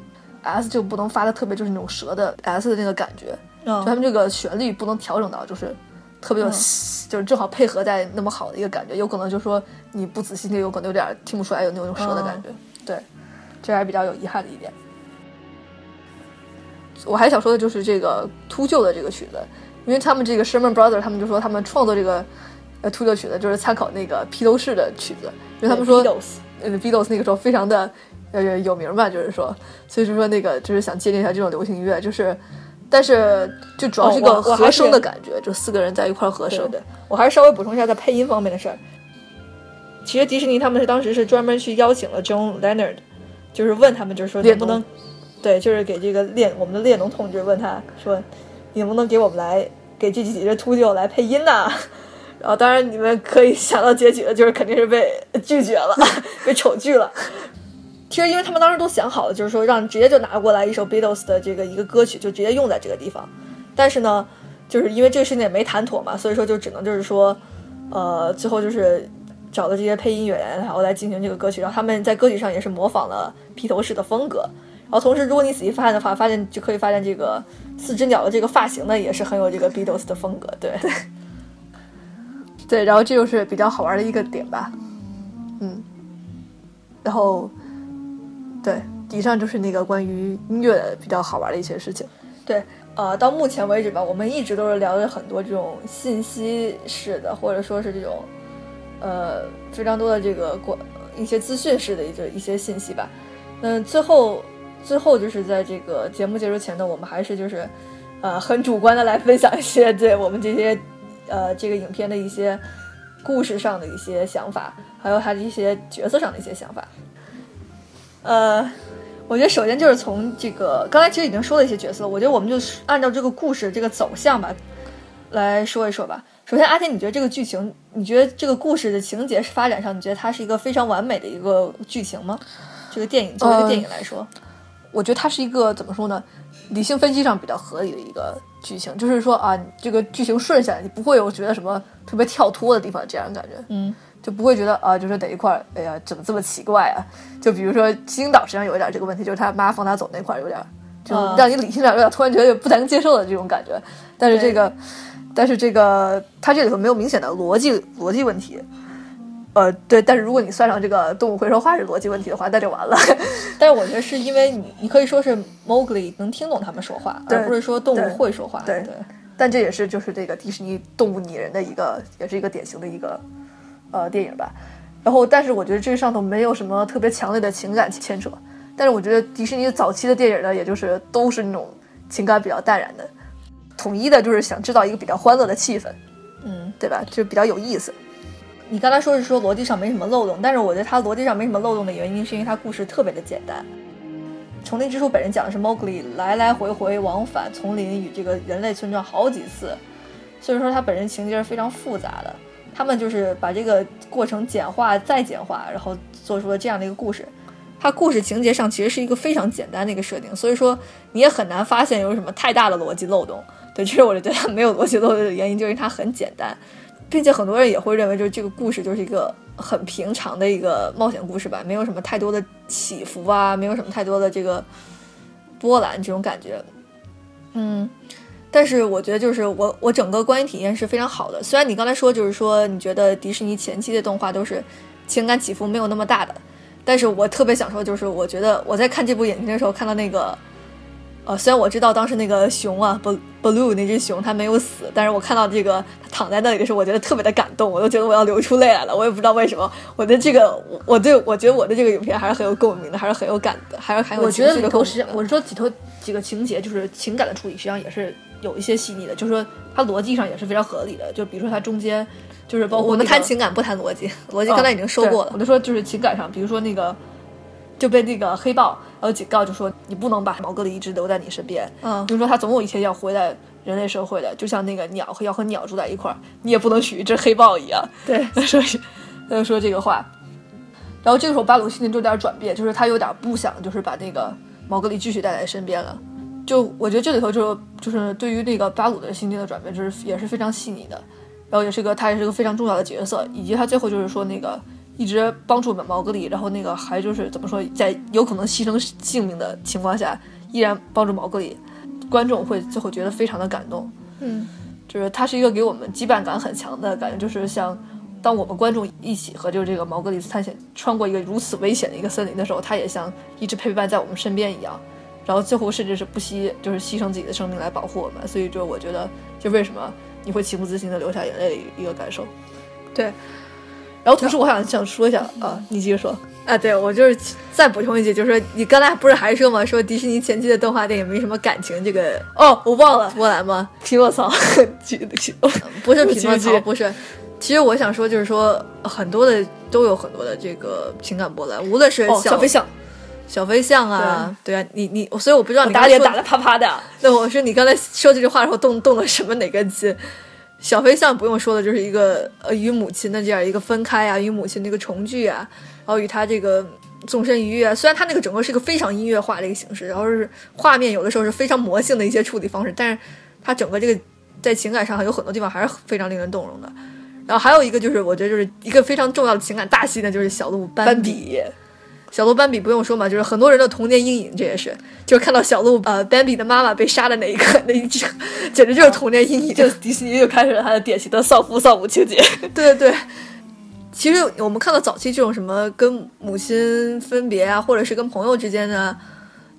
s 就不能发的特别就是那种蛇的 s 的那个感觉，就他们这个旋律不能调整到就是特别有，就是正好配合在那么好的一个感觉，有可能就说你不仔细听，有可能有点听不出来有那种蛇的感觉，对，这还是比较有遗憾的一点。我还想说的就是这个秃鹫的这个曲子，因为他们这个 Sherman Brothers 他们就说他们创作这个。呃，秃鹫曲子就是参考那个披头士的曲子，因为他们说，呃，Beatles 那个时候非常的呃有名吧，就是说，所以就说那个就是想借鉴一下这种流行音乐，就是，但是就主要是个和声的感觉，就四个人在一块儿和声。对，我还是稍微补充一下在配音方面的事儿。其实迪士尼他们是当时是专门去邀请了 John Leonard，就是问他们，就是说能不能，对，就是给这个列我们的列侬同志问他说，你能不能给我们来给这几只秃鹫来配音呢？然后，当然你们可以想到结局了就是肯定是被拒绝了，被丑拒了。其实，因为他们当时都想好了，就是说让直接就拿过来一首 Beatles 的这个一个歌曲，就直接用在这个地方。但是呢，就是因为这个事情也没谈妥嘛，所以说就只能就是说，呃，最后就是找了这些配音演员，然后来进行这个歌曲。然后他们在歌曲上也是模仿了披头士的风格。然后同时，如果你仔细发现的话，发现就可以发现这个四只鸟的这个发型呢，也是很有这个 Beatles 的风格。对。对，然后这就是比较好玩的一个点吧，嗯，然后，对，以上就是那个关于音乐比较好玩的一些事情。对，呃，到目前为止吧，我们一直都是聊了很多这种信息式的，或者说是这种，呃，非常多的这个过一些资讯式的一些一些信息吧。嗯，最后，最后就是在这个节目结束前呢，我们还是就是，呃，很主观的来分享一些对我们这些。呃，这个影片的一些故事上的一些想法，还有他的一些角色上的一些想法。呃，我觉得首先就是从这个刚才其实已经说了一些角色，我觉得我们就按照这个故事这个走向吧来说一说吧。首先，阿天，你觉得这个剧情，你觉得这个故事的情节是发展上，你觉得它是一个非常完美的一个剧情吗？这个电影作为一个电影来说，我觉得它是一个怎么说呢？理性分析上比较合理的一个剧情，就是说啊，这个剧情顺下来，你不会有觉得什么特别跳脱的地方，这样感觉，嗯，就不会觉得啊，就是哪一块儿，哎呀，怎么这么奇怪啊？就比如说青岛实际上有一点这个问题，就是他妈放他走那块儿有点，就嗯让你理性上有点突然觉得不能接受的这种感觉。但是这个，但是这个它这里头没有明显的逻辑逻辑问题。呃，对，但是如果你算上这个动物会说话是逻辑问题的话，那就完了。但是我觉得是因为你，你可以说是 Mowgli 能听懂他们说话，而不是说动物会说话。对对，但这也是就是这个迪士尼动物拟人的一个，也是一个典型的一个呃电影吧。然后，但是我觉得这上头没有什么特别强烈的情感牵扯。但是我觉得迪士尼早期的电影呢，也就是都是那种情感比较淡然的，统一的就是想制造一个比较欢乐的气氛，嗯，对吧？就比较有意思。你刚才说是说逻辑上没什么漏洞，但是我觉得它逻辑上没什么漏洞的原因是因为它故事特别的简单。丛林之书本人讲的是 Mowgli 来来回回往返丛林与这个人类村庄好几次，所以说他本人情节是非常复杂的。他们就是把这个过程简化再简化，然后做出了这样的一个故事。它故事情节上其实是一个非常简单的一个设定，所以说你也很难发现有什么太大的逻辑漏洞。对，其实我就觉得它没有逻辑漏洞的原因就是它很简单，并且很多人也会认为就是这个故事就是一个很平常的一个冒险故事吧，没有什么太多的起伏啊，没有什么太多的这个波澜这种感觉。嗯，但是我觉得就是我我整个观影体验是非常好的。虽然你刚才说就是说你觉得迪士尼前期的动画都是情感起伏没有那么大的，但是我特别想说就是我觉得我在看这部影片的时候看到那个。呃，虽然我知道当时那个熊啊，Bl- Blue 那只熊它没有死，但是我看到这个它躺在那里的时候，我觉得特别的感动，我都觉得我要流出泪来了。我也不知道为什么，我的这个我我对我觉得我的这个影片还是很有共鸣的，还是很有感的，还是很有我觉得里头我是说几头几个情节，就是情感的处理，实际上也是有一些细腻的，就是说它逻辑上也是非常合理的。就比如说它中间，就是包括、我们谈情感不谈逻辑，逻辑刚才已经说过了哦。我就说就是情感上，比如说那个就被那个黑豹然后警告，就说你不能把毛格里一直留在你身边，嗯就是说他总有一天要回来人类社会的，就像那个鸟和要和鸟住在一块儿，你也不能许一只黑豹一样。对，他说是，他就说这个话。然后这个时候巴鲁心里就有点转变，就是他有点不想就是把那个毛格里继续带在身边了。就我觉得这里头就就是对于那个巴鲁的心境的转变，就是也是非常细腻的，然后也是个他也是个非常重要的角色，以及他最后就是说那个一直帮助毛格里，然后那个还就是怎么说，在有可能牺牲性命的情况下，依然帮助毛格里，观众会最后觉得非常的感动。嗯，就是他是一个给我们羁绊感很强的感觉，就是像当我们观众一起和就是这个毛格里斯探险穿过一个如此危险的一个森林的时候，他也像一直陪伴在我们身边一样，然后最后甚至是不惜就是牺牲自己的生命来保护我们，所以就我觉得就为什么你会情不自禁的流下眼泪的一个感受。对，然后同时我想想说一下啊，你继续说。啊，对我就是再补充一句，就是说你刚才不是还说吗？说迪士尼前期的动画电影没什么感情，这个哦，我忘了波兰吗？匹诺曹，不是匹诺曹，不是。其实我想说，就是说很多的都有很多的这个情感波澜，无论是小飞象，小飞象啊，对啊，你你，所以我不知道你打脸打的啪啪的。那我说你刚才说这句话的时候动动了什么哪根筋？小飞象不用说的，就是一个呃与母亲的这样一个分开啊，与母亲的一个重聚啊，然后与他这个纵身一跃啊。虽然他那个整个是一个非常音乐化的一个形式，然后是画面有的时候是非常魔性的一些处理方式，但是它整个这个在情感上有很多地方还是非常令人动容的。然后还有一个就是我觉得就是一个非常重要的情感大戏呢，就是小鹿斑斑比，小鹿斑比不用说嘛，就是很多人的童年阴影，这也是，就是看到小鹿呃斑比的妈妈被杀的那一刻，那一这 简直就是童年阴影。就迪士尼又开始了他的典型的丧父丧母情节。对对对，其实我们看到早期这种什么跟母亲分别啊，或者是跟朋友之间的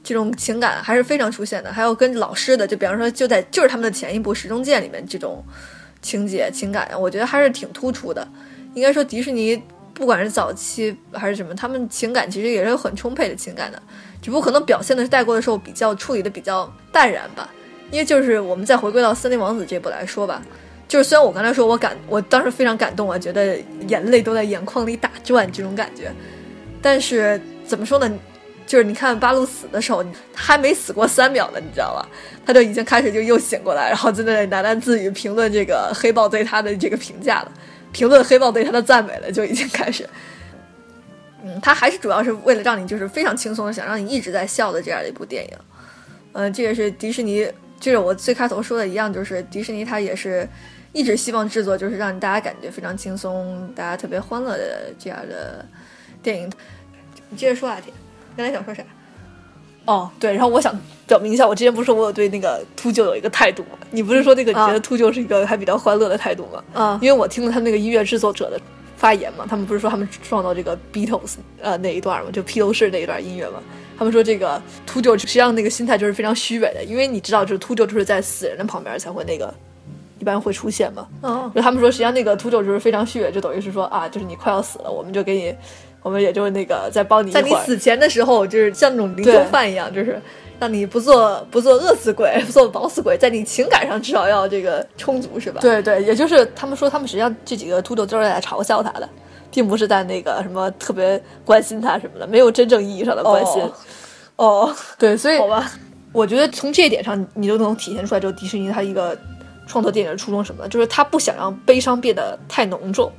这种情感，还是非常出现的。还有跟老师的，就比方说就在就是他们的前一部《时钟剑》里面这种情节情感，我觉得还是挺突出的。应该说迪士尼不管是早期还是什么，他们情感其实也是很充沛的情感的，只不过可能表现的是带过的时候比较处理的比较淡然吧。因为就是我们再回归到《森林王子》这部来说吧，就是虽然我刚才说我感，我当时非常感动啊，觉得眼泪都在眼眶里打转这种感觉，但是怎么说呢？就是你看巴路死的时候，他还没死过三秒呢，你知道吧？他就已经开始就又醒过来，然后在那喃喃自语评论这个黑豹对他的这个评价了，评论黑豹对他的赞美了，就已经开始。嗯，它还是主要是为了让你就是非常轻松，想让你一直在笑的这样的一部电影。嗯，这也是迪士尼，就是我最开头说的一样，就是迪士尼它也是一直希望制作就是让大家感觉非常轻松，大家特别欢乐的这样的电影。你接着说啊，铁，刚才想说啥？哦，对，然后我想表明一下，我之前不是说我有对那个秃鹫有一个态度吗？你不是说那个你觉得秃鹫是一个还比较欢乐的态度吗？啊，因为我听了他那个音乐制作者的发言嘛，他们不是说他们创造这个 Beatles 呃那一段嘛，就披头士那一段音乐嘛，他们说这个秃鹫实际上那个心态就是非常虚伪的，因为你知道，就是秃鹫就是在死人的旁边才会那个一般会出现嘛。嗯，就他们说实际上那个秃鹫就是非常虚伪，就等于是说啊，就是你快要死了，我们就给你。我们也就是那个在帮你，在你死前的时候，就是像那种灵魂饭一样，就是让你不做不做饿死鬼，不做饱死鬼，在你情感上至少要这个充足，是吧？对对，也就是他们说，他们实际上这几个秃头都是在嘲笑他的，并不是在那个什么特别关心他什么的，没有真正意义上的关心。哦，对，所以好吧，我觉得从这一点上，你就能体现出来，就迪士尼他一个创作电影的初衷什么的，就是他不想让悲伤变得太浓重。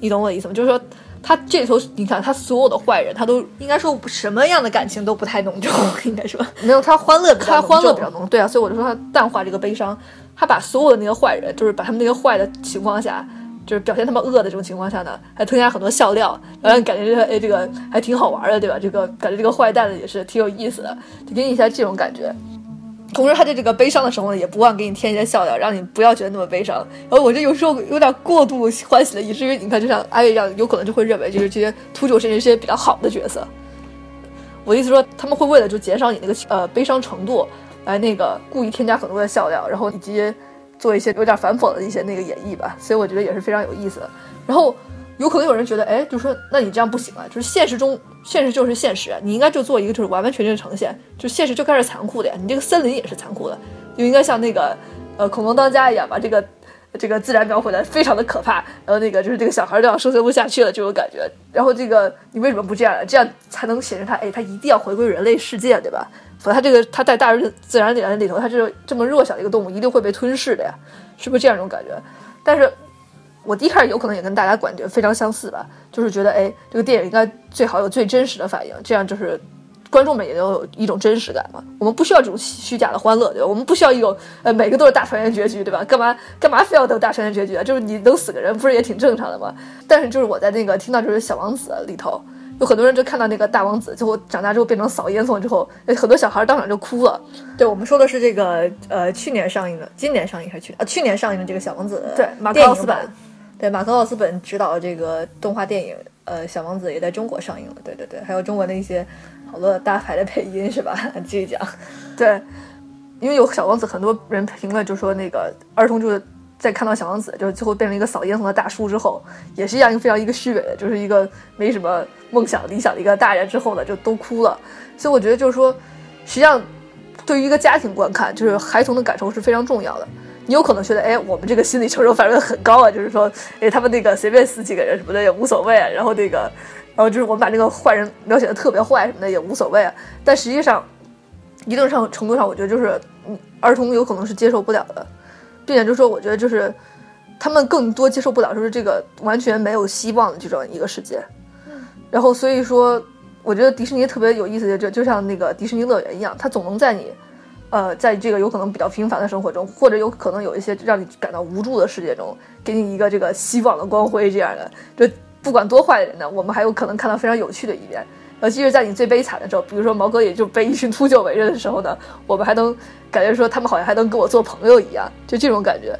你懂我的意思吗？就是说。他这里头，你看他所有的坏人，他都应该说什么样的感情都不太浓重，应该说没有他欢乐，他欢乐比较浓，对啊，所以我就说他淡化这个悲伤，他把所有的那个坏人，就是把他们那个坏的情况下，就是表现他们恶的这种情况下呢，还增加很多笑料，然后感觉这个哎这个还挺好玩的，对吧？这个感觉这个坏蛋的也是挺有意思的，就给你一下这种感觉。同时，他在这个悲伤的时候呢，也不忘给你添一些笑料，让你不要觉得那么悲伤。然后我这有时候有点过度欢喜了，以至于你看，就像阿月一样，有可能就会认为就是这些秃鹫是一些比较好的角色。我的意思说，他们会为了就减少你那个呃悲伤程度，来那个故意添加很多的笑料，然后以及做一些有点反讽的一些那个演绎吧。所以我觉得也是非常有意思的。然后。有可能有人觉得，哎，就说那你这样不行啊，就是现实中，现实就是现实，你应该就做一个就是完完全全呈现，就现实就该是残酷的呀，你这个森林也是残酷的，就应该像那个呃恐龙当家一样，把这个这个自然描绘的非常的可怕，然后那个就是这个小孩都要生存不下去了这种感觉，然后这个你为什么不这样？这样才能显示他，哎，他一定要回归人类世界，对吧？否则他这个他在大自然里里头，他这这么弱小的一个动物，一定会被吞噬的呀，是不是这样一种感觉？但是。我第一开始有可能也跟大家感觉非常相似吧，就是觉得哎，这个电影应该最好有最真实的反应，这样就是观众们也都有一种真实感嘛。我们不需要这种虚假的欢乐，对吧？我们不需要一种呃每个都是大团圆结局，对吧？干嘛干嘛非要都大团圆结局啊？就是你能死个人，不是也挺正常的吗？但是就是我在那个听到就是小王子里头，有很多人就看到那个大王子最后长大之后变成扫烟囱之后，很多小孩当场就哭了。对我们说的是这个呃去年上映的，今年上映还是去呃去年上映的这个小王子对马克奥斯版。对，马克·奥斯本执导的这个动画电影，呃，《小王子》也在中国上映了。对对对，还有中文的一些好多大牌的配音，是吧？继续讲。对，因为有《小王子》，很多人评论就说，那个儿童就是在看到小王子，就是最后变成一个扫烟囱的大叔之后，也是一样一个非常一个虚伪的，就是一个没什么梦想理想的一个大人之后呢，就都哭了。所以我觉得就是说，实际上对于一个家庭观看，就是孩童的感受是非常重要的。你有可能觉得，哎，我们这个心理承受范围很高啊，就是说，哎，他们那个随便死几个人什么的也无所谓啊，然后那个，然后就是我们把那个坏人描写的特别坏什么的也无所谓啊。但实际上，一定上程度上，我觉得就是儿童有可能是接受不了的，并且就是说，我觉得就是他们更多接受不了就是这个完全没有希望的这种一个世界。然后所以说，我觉得迪士尼特别有意思的就就像那个迪士尼乐园一样，它总能在你。呃，在这个有可能比较平凡的生活中，或者有可能有一些让你感到无助的世界中，给你一个这个希望的光辉，这样的，就不管多坏的人呢，我们还有可能看到非常有趣的一面。尤其是在你最悲惨的时候，比如说毛哥也就被一群秃鹫围着的时候呢，我们还能感觉说他们好像还能跟我做朋友一样，就这种感觉，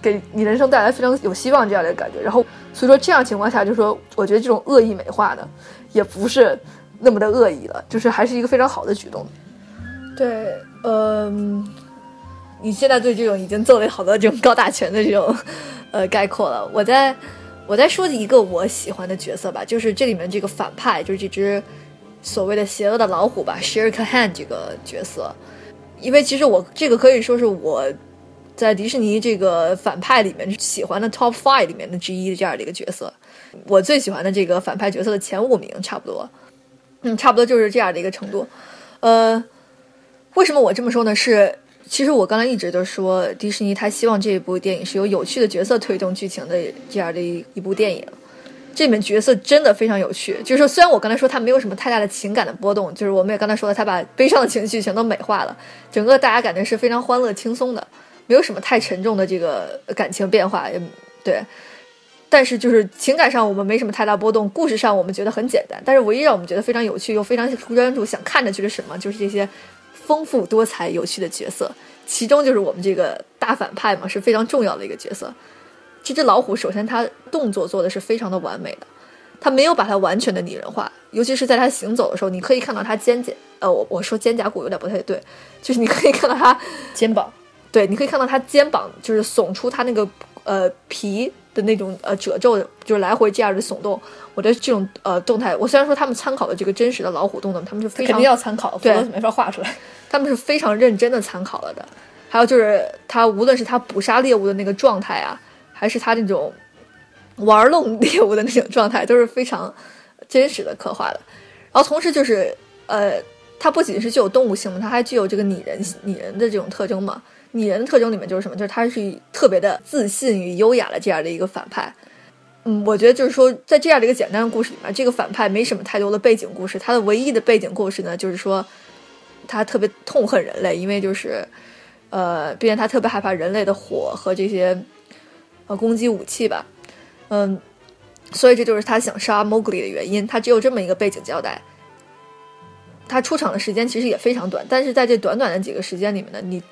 给你人生带来非常有希望这样的感觉。然后，所以说这样情况下，就说我觉得这种恶意美化呢，也不是那么的恶意了，就是还是一个非常好的举动。对。嗯，你现在对这种已经做了好多这种高大全的这种呃概括了。我在我再说一个我喜欢的角色吧，就是这里面这个反派，就是这只所谓的邪恶的老虎吧，Shere Khan 这个角色。因为其实我这个可以说是我在迪士尼这个反派里面喜欢的 Top Five 里面的之一的这样的一个角色。我最喜欢的这个反派角色的前五名差不多，嗯，差不多就是这样的一个程度，呃。为什么我这么说呢？是，其实我刚才一直都说，迪士尼他希望这一部电影是由有趣的角色推动剧情的这样的一一部电影。这里面角色真的非常有趣。就是说，虽然我刚才说他没有什么太大的情感的波动，就是我们也刚才说了，他把悲伤的情绪全都美化了，整个大家感觉是非常欢乐轻松的，没有什么太沉重的这个感情变化，也对。但是就是情感上我们没什么太大波动，故事上我们觉得很简单。但是唯一让我们觉得非常有趣又非常专注想看的就是什么，就是这些丰富多彩有趣的角色。其中就是我们这个大反派嘛，是非常重要的一个角色。这只老虎首先它动作做的是非常的完美的，它没有把它完全的拟人化，尤其是在它行走的时候，你可以看到它肩胛，呃，我我说肩胛骨有点不太对，就是你可以看到它肩膀，对，你可以看到它肩膀就是耸出它那个呃皮。的那种呃褶皱，就是来回这样的耸动。我的这种呃动态，我虽然说他们参考了这个真实的老虎动作，他们是非常肯定要参考，对，没法画出来。他们是非常认真的参考了的。还有就是他无论是他捕杀猎物的那个状态啊，还是他那种玩弄猎物的那种状态，都是非常真实的刻画的。然后同时就是呃，它不仅是具有动物性嘛，它还具有这个拟人拟人的这种特征嘛。拟人的特征里面就是什么？就是他是特别的自信与优雅的这样的一个反派。嗯，我觉得就是说，在这样的一个简单的故事里面，这个反派没什么太多的背景故事。他的唯一的背景故事呢，就是说他特别痛恨人类，因为就是呃，毕竟他特别害怕人类的火和这些呃攻击武器吧。嗯，所以这就是他想杀 Mowgli 的原因。他只有这么一个背景交代。他出场的时间其实也非常短，但是在这短短的几个时间里面呢，你。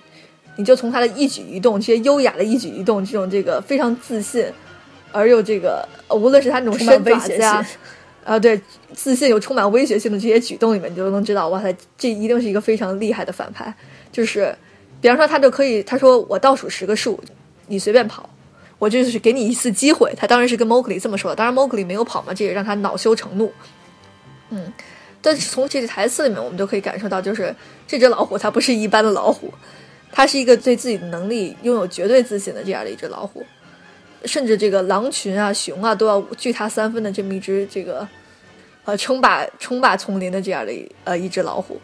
你就从他的一举一动，这些优雅的一举一动，这种这个非常自信，而又这个无论是他那种身威胁性，啊，对，自信又充满威胁性的这些举动里面，你就能知道，哇塞，这一定是一个非常厉害的反派。就是，比方说，他就可以，他说我倒数十个数，你随便跑，我就是给你一次机会。他当然是跟 Mowgli 这么说的，当然 Mowgli 没有跑嘛，这也让他恼羞成怒。嗯，但是从这句台词里面，我们就可以感受到，就是这只老虎它不是一般的老虎。它是一个对自己的能力拥有绝对自信的这样的一只老虎，甚至这个狼群啊、熊啊都要惧它三分的这么一只这个，呃，称霸称霸丛林的这样的呃一只老虎。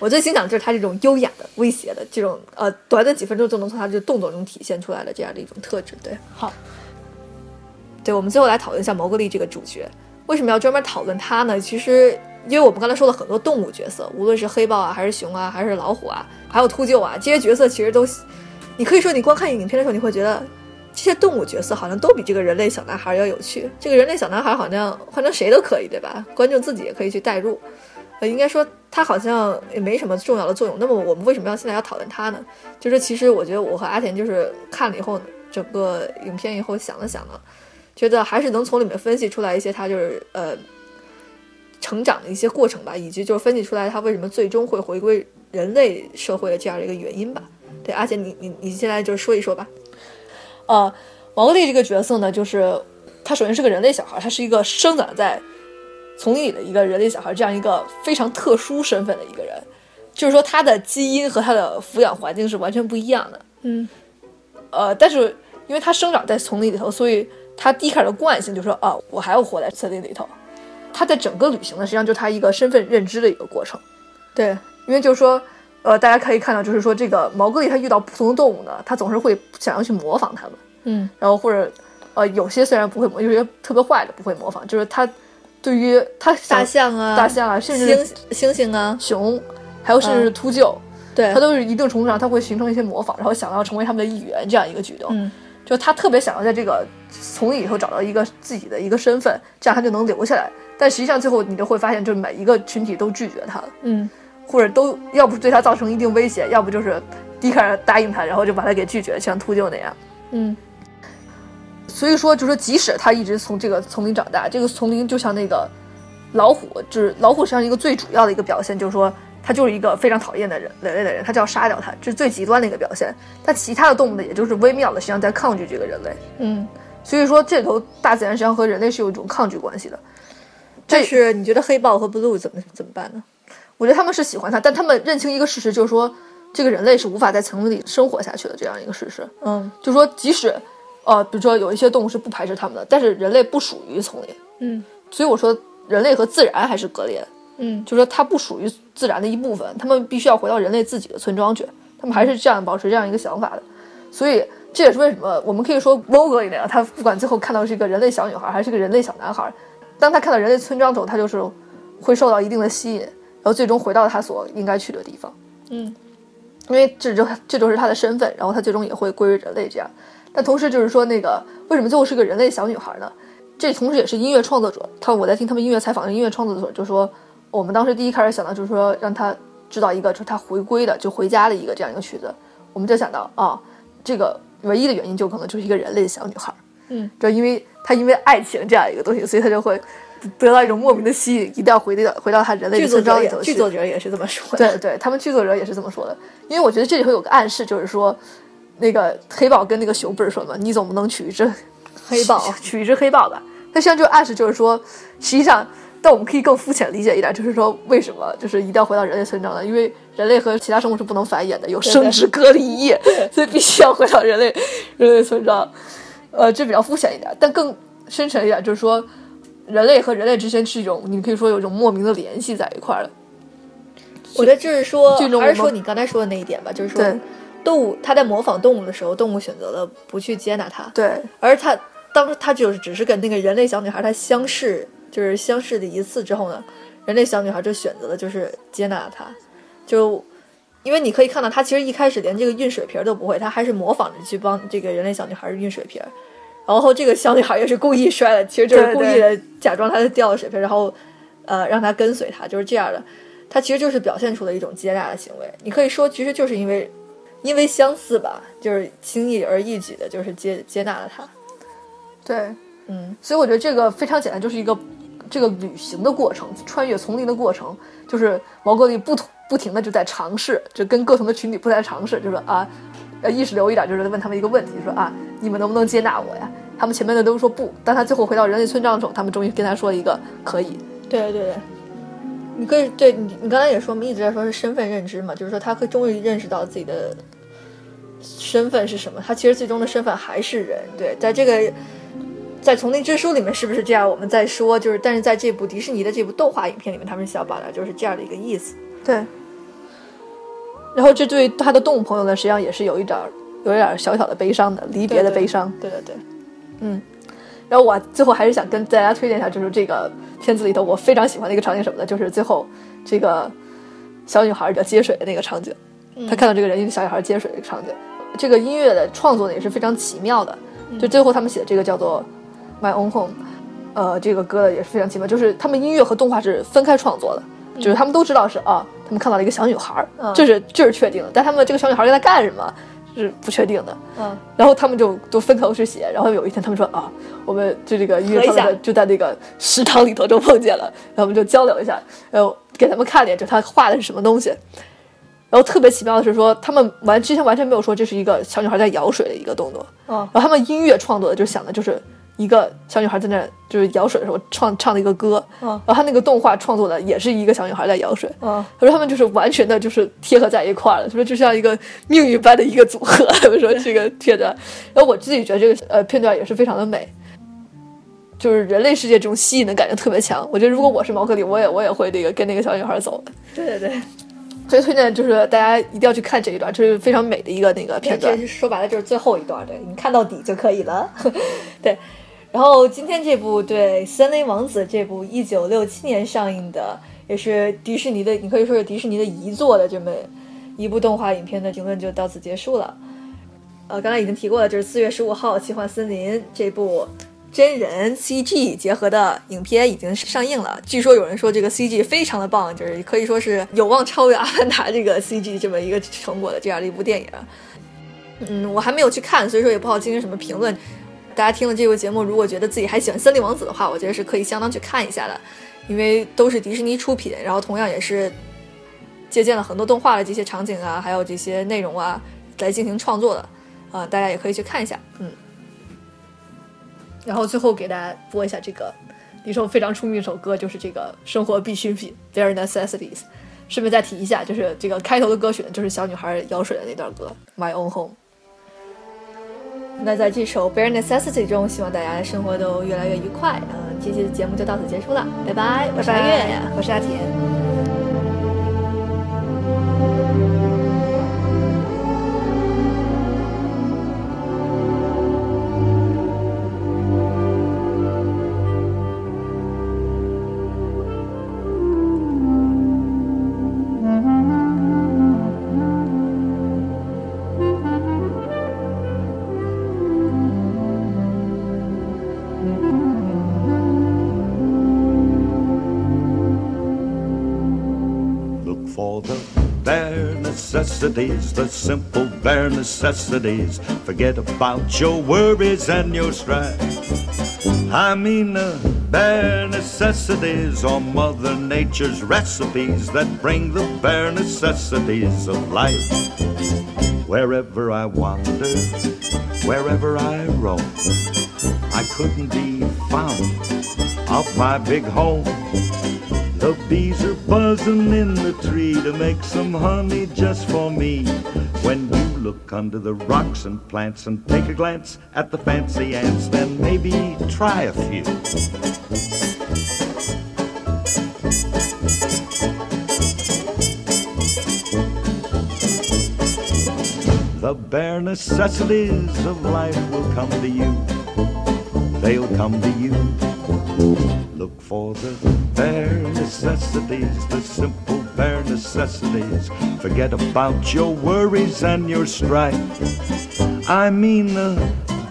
我最欣赏就是它这种优雅的、威胁的这种呃，短短几分钟就能从它这动作中体现出来的这样的一种特质。对，好，对我们最后来讨论一下毛格丽这个主角，为什么要专门讨论他呢？其实。因为我们刚才说了很多动物角色，无论是黑豹啊，还是熊啊，还是老虎啊，还有秃鹫啊，这些角色其实都，你可以说你光看影片的时候，你会觉得这些动物角色好像都比这个人类小男孩要有趣。这个人类小男孩好像换成谁都可以，对吧？观众自己也可以去代入。呃，应该说他好像也没什么重要的作用。那么我们为什么要现在要讨论他呢？就是其实我觉得我和阿田就是看了以后，整个影片以后想了想呢，觉得还是能从里面分析出来一些他就是呃。成长的一些过程吧，以及就是分析出来他为什么最终会回归人类社会的这样的一个原因吧。对，而且你你你现在就说一说吧。呃，王格丽这个角色呢，就是他首先是个人类小孩，他是一个生长在丛林里的一个人类小孩，这样一个非常特殊身份的一个人。就是说，他的基因和他的抚养环境是完全不一样的。嗯。呃，但是因为他生长在丛林里头，所以他第一开始的惯性就是说，啊，我还要活在森林里头。他在整个旅行呢，实际上就是他一个身份认知的一个过程，对，因为就是说，呃，大家可以看到，就是说这个毛戈里他遇到不同的动物呢，他总是会想要去模仿他们，嗯，然后或者，呃，有些虽然不会模，有些特别坏的不会模仿，就是他对于他大象啊、大象啊，甚至猩猩猩啊、熊，还有甚至是秃鹫，对。他都是一定程度上他会形成一些模仿，然后想要成为他们的一员这样一个举动，嗯，就他特别想要在这个丛林里头找到一个自己的一个身份，这样他就能留下来。但实际上，最后你就会发现，就是每一个群体都拒绝他，嗯，或者都要不对他造成一定威胁，要不就是第一开始答应他，然后就把他给拒绝，像秃鹫那样，嗯。所以说，就说即使他一直从这个丛林长大，这个丛林就像那个老虎，就是老虎实际上一个最主要的一个表现，就是说他就是一个非常讨厌的人，人类的人，他就要杀掉他，这是最极端的一个表现。但其他的动物呢，也就是微妙的，实际上在抗拒这个人类，嗯。所以说，这里头大自然实际上和人类是有一种抗拒关系的。但是你觉得黑豹和 Blue 怎么怎么办呢？我觉得他们是喜欢他，但他们认清一个事实，就是说这个人类是无法在丛林里生活下去的这样一个事实。嗯，就是说即使，呃，比如说有一些动物是不排斥他们的，但是人类不属于丛林。嗯，所以我说人类和自然还是割裂。嗯，就是说它不属于自然的一部分，他们必须要回到人类自己的村庄去。他们还是这样保持这样一个想法的。所以这也是为什么我们可以说 Vogel 那样，他不管最后看到是一个人类小女孩还是个人类小男孩，当他看到人类村庄之后，他就是会受到一定的吸引，然后最终回到他所应该去的地方。嗯，因为这就这就是他的身份，然后他最终也会归于人类这样。但同时就是说，那个为什么最后是个人类小女孩呢？这同时也是音乐创作者，他我在听他们音乐采访，音乐创作者就说，我们当时第一开始想到就是说让他知道一个就是他回归的就回家的一个这样一个曲子，我们就想到啊，这个唯一的原因就可能就是一个人类小女孩，嗯，就因为他因为爱情这样一个东西，所以他就会得到一种莫名的吸引，一定要回到回到他人类的村庄里头去。剧作者也是这么说的。对对，他们剧作者也是这么说的，因为我觉得这里头有个暗示，就是说，那个黑豹跟那个熊不是说吗，你总不能娶一只黑豹娶 娶一只黑豹吧？他实际上就暗示就是说，实际上，但我们可以更肤浅理解一点，就是说为什么就是一定要回到人类村庄呢？因为人类和其他生物是不能繁衍的，有生殖隔离液，所以必须要回到人类人类村庄。呃，这比较肤浅一点，但更深沉一点，就是说，人类和人类之间是一种，你可以说有一种莫名的联系在一块儿的。我觉得就是说，还是说你刚才说的那一点吧，就是说，动物它在模仿动物的时候，动物选择了不去接纳它，对，而它当它就是只是跟那个人类小女孩她相识，就是相识的一次之后呢，人类小女孩就选择了就是接纳它，就因为你可以看到，他其实一开始连这个运水瓶儿都不会，他还是模仿着去帮这个人类小女孩运水瓶儿，然后这个小女孩也是故意摔的，其实就是故意的假装她掉了水瓶，然后呃让她跟随她，就是这样的。他其实就是表现出了一种接纳的行为。你可以说，其实就是因为因为相似吧，就是轻易而易举的，就是接接纳了他。对，嗯，所以我觉得这个非常简单，就是一个这个旅行的过程，穿越丛林的过程，就是毛戈利不同不停的就在尝试，就跟各同的群体不断尝试，就是啊，呃，意识流一点，就是问他们一个问题，说啊，你们能不能接纳我呀？他们前面的都说不，但他最后回到人类村庄的时候，他们终于跟他说一个可以。对对对，你可以对你你刚才也说，我们一直在说是身份认知嘛，就是说他可终于认识到自己的身份是什么，他其实最终的身份还是人。对，在这个在《丛林之书》里面是不是这样？我们在说，就是但是在这部迪士尼的这部动画影片里面，他们是想表达就是这样的一个意思。对。然后这对他的动物朋友呢，实际上也是有一点儿有一点儿小小的悲伤的离别的悲伤。对对对，嗯然后我最后还是想跟大家推荐一下，就是这个片子里头我非常喜欢的一个场景什么的，就是最后这个小女孩要接水的那个场景，她看到这个人一个小女孩接水的一个场景。这个音乐的创作呢也是非常奇妙的，就最后他们写的这个叫做《My Own Home》，呃，这个歌也是非常奇妙，就是他们音乐和动画是分开创作的，就是他们都知道是啊，他们看到了一个小女孩，嗯。这是这是确定的，但他们这个小女孩在干什么是不确定的。嗯，然后他们就都分头去写，然后有一天他们说啊，我们就这个音乐合一下创作就在那个食堂里头就碰见了，然后我们就交流一下，然后给他们看点，就他画的是什么东西。然后特别奇妙的是说，他们完之前完全没有说这是一个小女孩在舀水的一个动作，嗯。然后他们音乐创作的就想的就是一个小女孩在那儿就是舀水的时候唱唱的一个歌，嗯然后他那个动画创作的也是一个小女孩在舀水，嗯，他说他们就是完全的就是贴合在一块儿了，他说就像一个命运般的一个组合。他们说这个片段，然后我自己觉得这个呃片段也是非常的美，就是人类世界这种吸引的感觉特别强。我觉得如果我是毛克里，我也我也会那个跟那个小女孩走的。对对对，所以推荐就是大家一定要去看这一段，这是非常美的一个那个片段这。说白了就是最后一段，对你看到底就可以了。对，然后今天这部对《森林王子》这部一九六七年上映的，也是迪士尼的，你可以说是迪士尼的遗作的这么一部动画影片的评论就到此结束了。呃，刚才已经提过了，就是四月十五号《奇幻森林》这部真人 CG 结合的影片已经上映了。据说有人说这个 CG 非常的棒，就是可以说是有望超越《阿凡达》这个 CG 这么一个成果的这样的一部电影。嗯，我还没有去看，所以说也不好进行什么评论。大家听了这个节目，如果觉得自己还喜欢《森林王子》的话，我觉得是可以相当去看一下的，因为都是迪士尼出品，然后同样也是借鉴了很多动画的这些场景啊，还有这些内容啊来进行创作的，啊、大家也可以去看一下，嗯。然后最后给大家播一下这个一首非常出名一首歌，就是这个生活必需品 （Bare Necessities）。顺便再提一下，就是这个开头的歌曲呢，就是小女孩舀水的那段歌《My Own Home》。那在这首《Bare Necessity》中，希望大家的生活都越来越愉快。嗯、这期的节目就到此结束了，拜拜！我是阿月，我是阿田。The simple bare necessities. Forget about your worries and your strife. I mean the bare necessities or Mother Nature's recipes that bring the bare necessities of life. Wherever I wander, wherever I roam, I couldn't be found off my big home. The bees are buzzing in the tree to make some honey just for me. When you look under the rocks and plants and take a glance at the fancy ants, then maybe try a few. The bare necessities of life will come to you. They'll come to you. Look for the bare necessities, the simple bare necessities. Forget about your worries and your strife. I mean the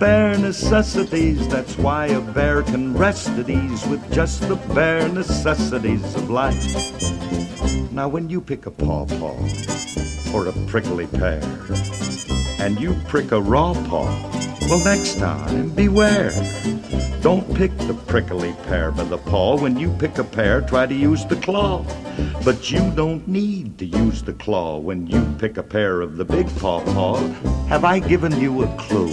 bare necessities. That's why a bear can rest at ease with just the bare necessities of life. Now, when you pick a pawpaw or a prickly pear, and you prick a raw paw, well, next time, beware. Don't pick the prickly pear by the paw. When you pick a pear, try to use the claw. But you don't need to use the claw when you pick a pear of the big paw paw. Have I given you a clue?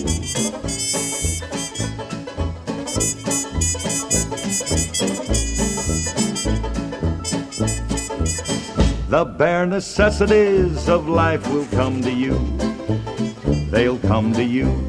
The bare necessities of life will come to you. They'll come to you.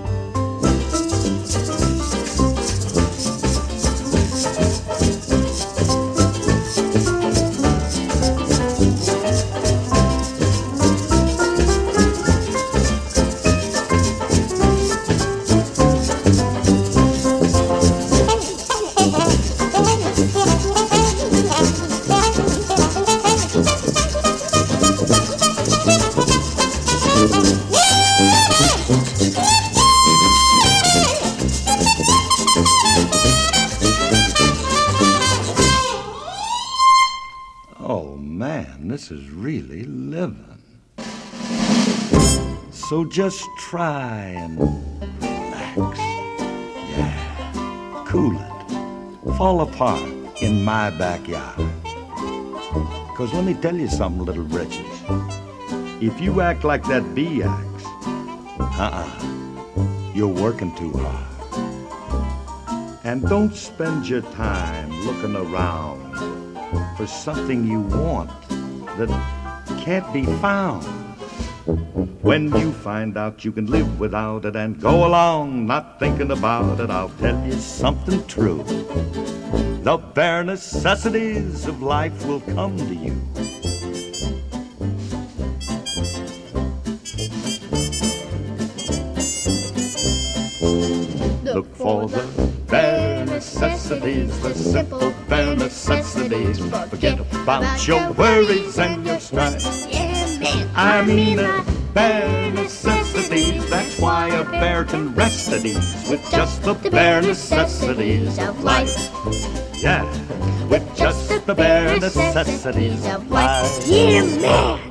just try and relax. Yeah, cool it. Fall apart in my backyard. Cause let me tell you something, little britches. If you act like that bee acts, uh-uh, you're working too hard. And don't spend your time looking around for something you want that can't be found. When you find out you can live without it and go along not thinking about it, I'll tell you something true. The bare necessities of life will come to you. Look for the bare necessities, the simple bare necessities. Forget about your worries and your strife. I mean the bare necessities. That's why a bear can rest at ease with just the bare necessities of life. Yeah, with just the bare necessities of life. Yeah, man.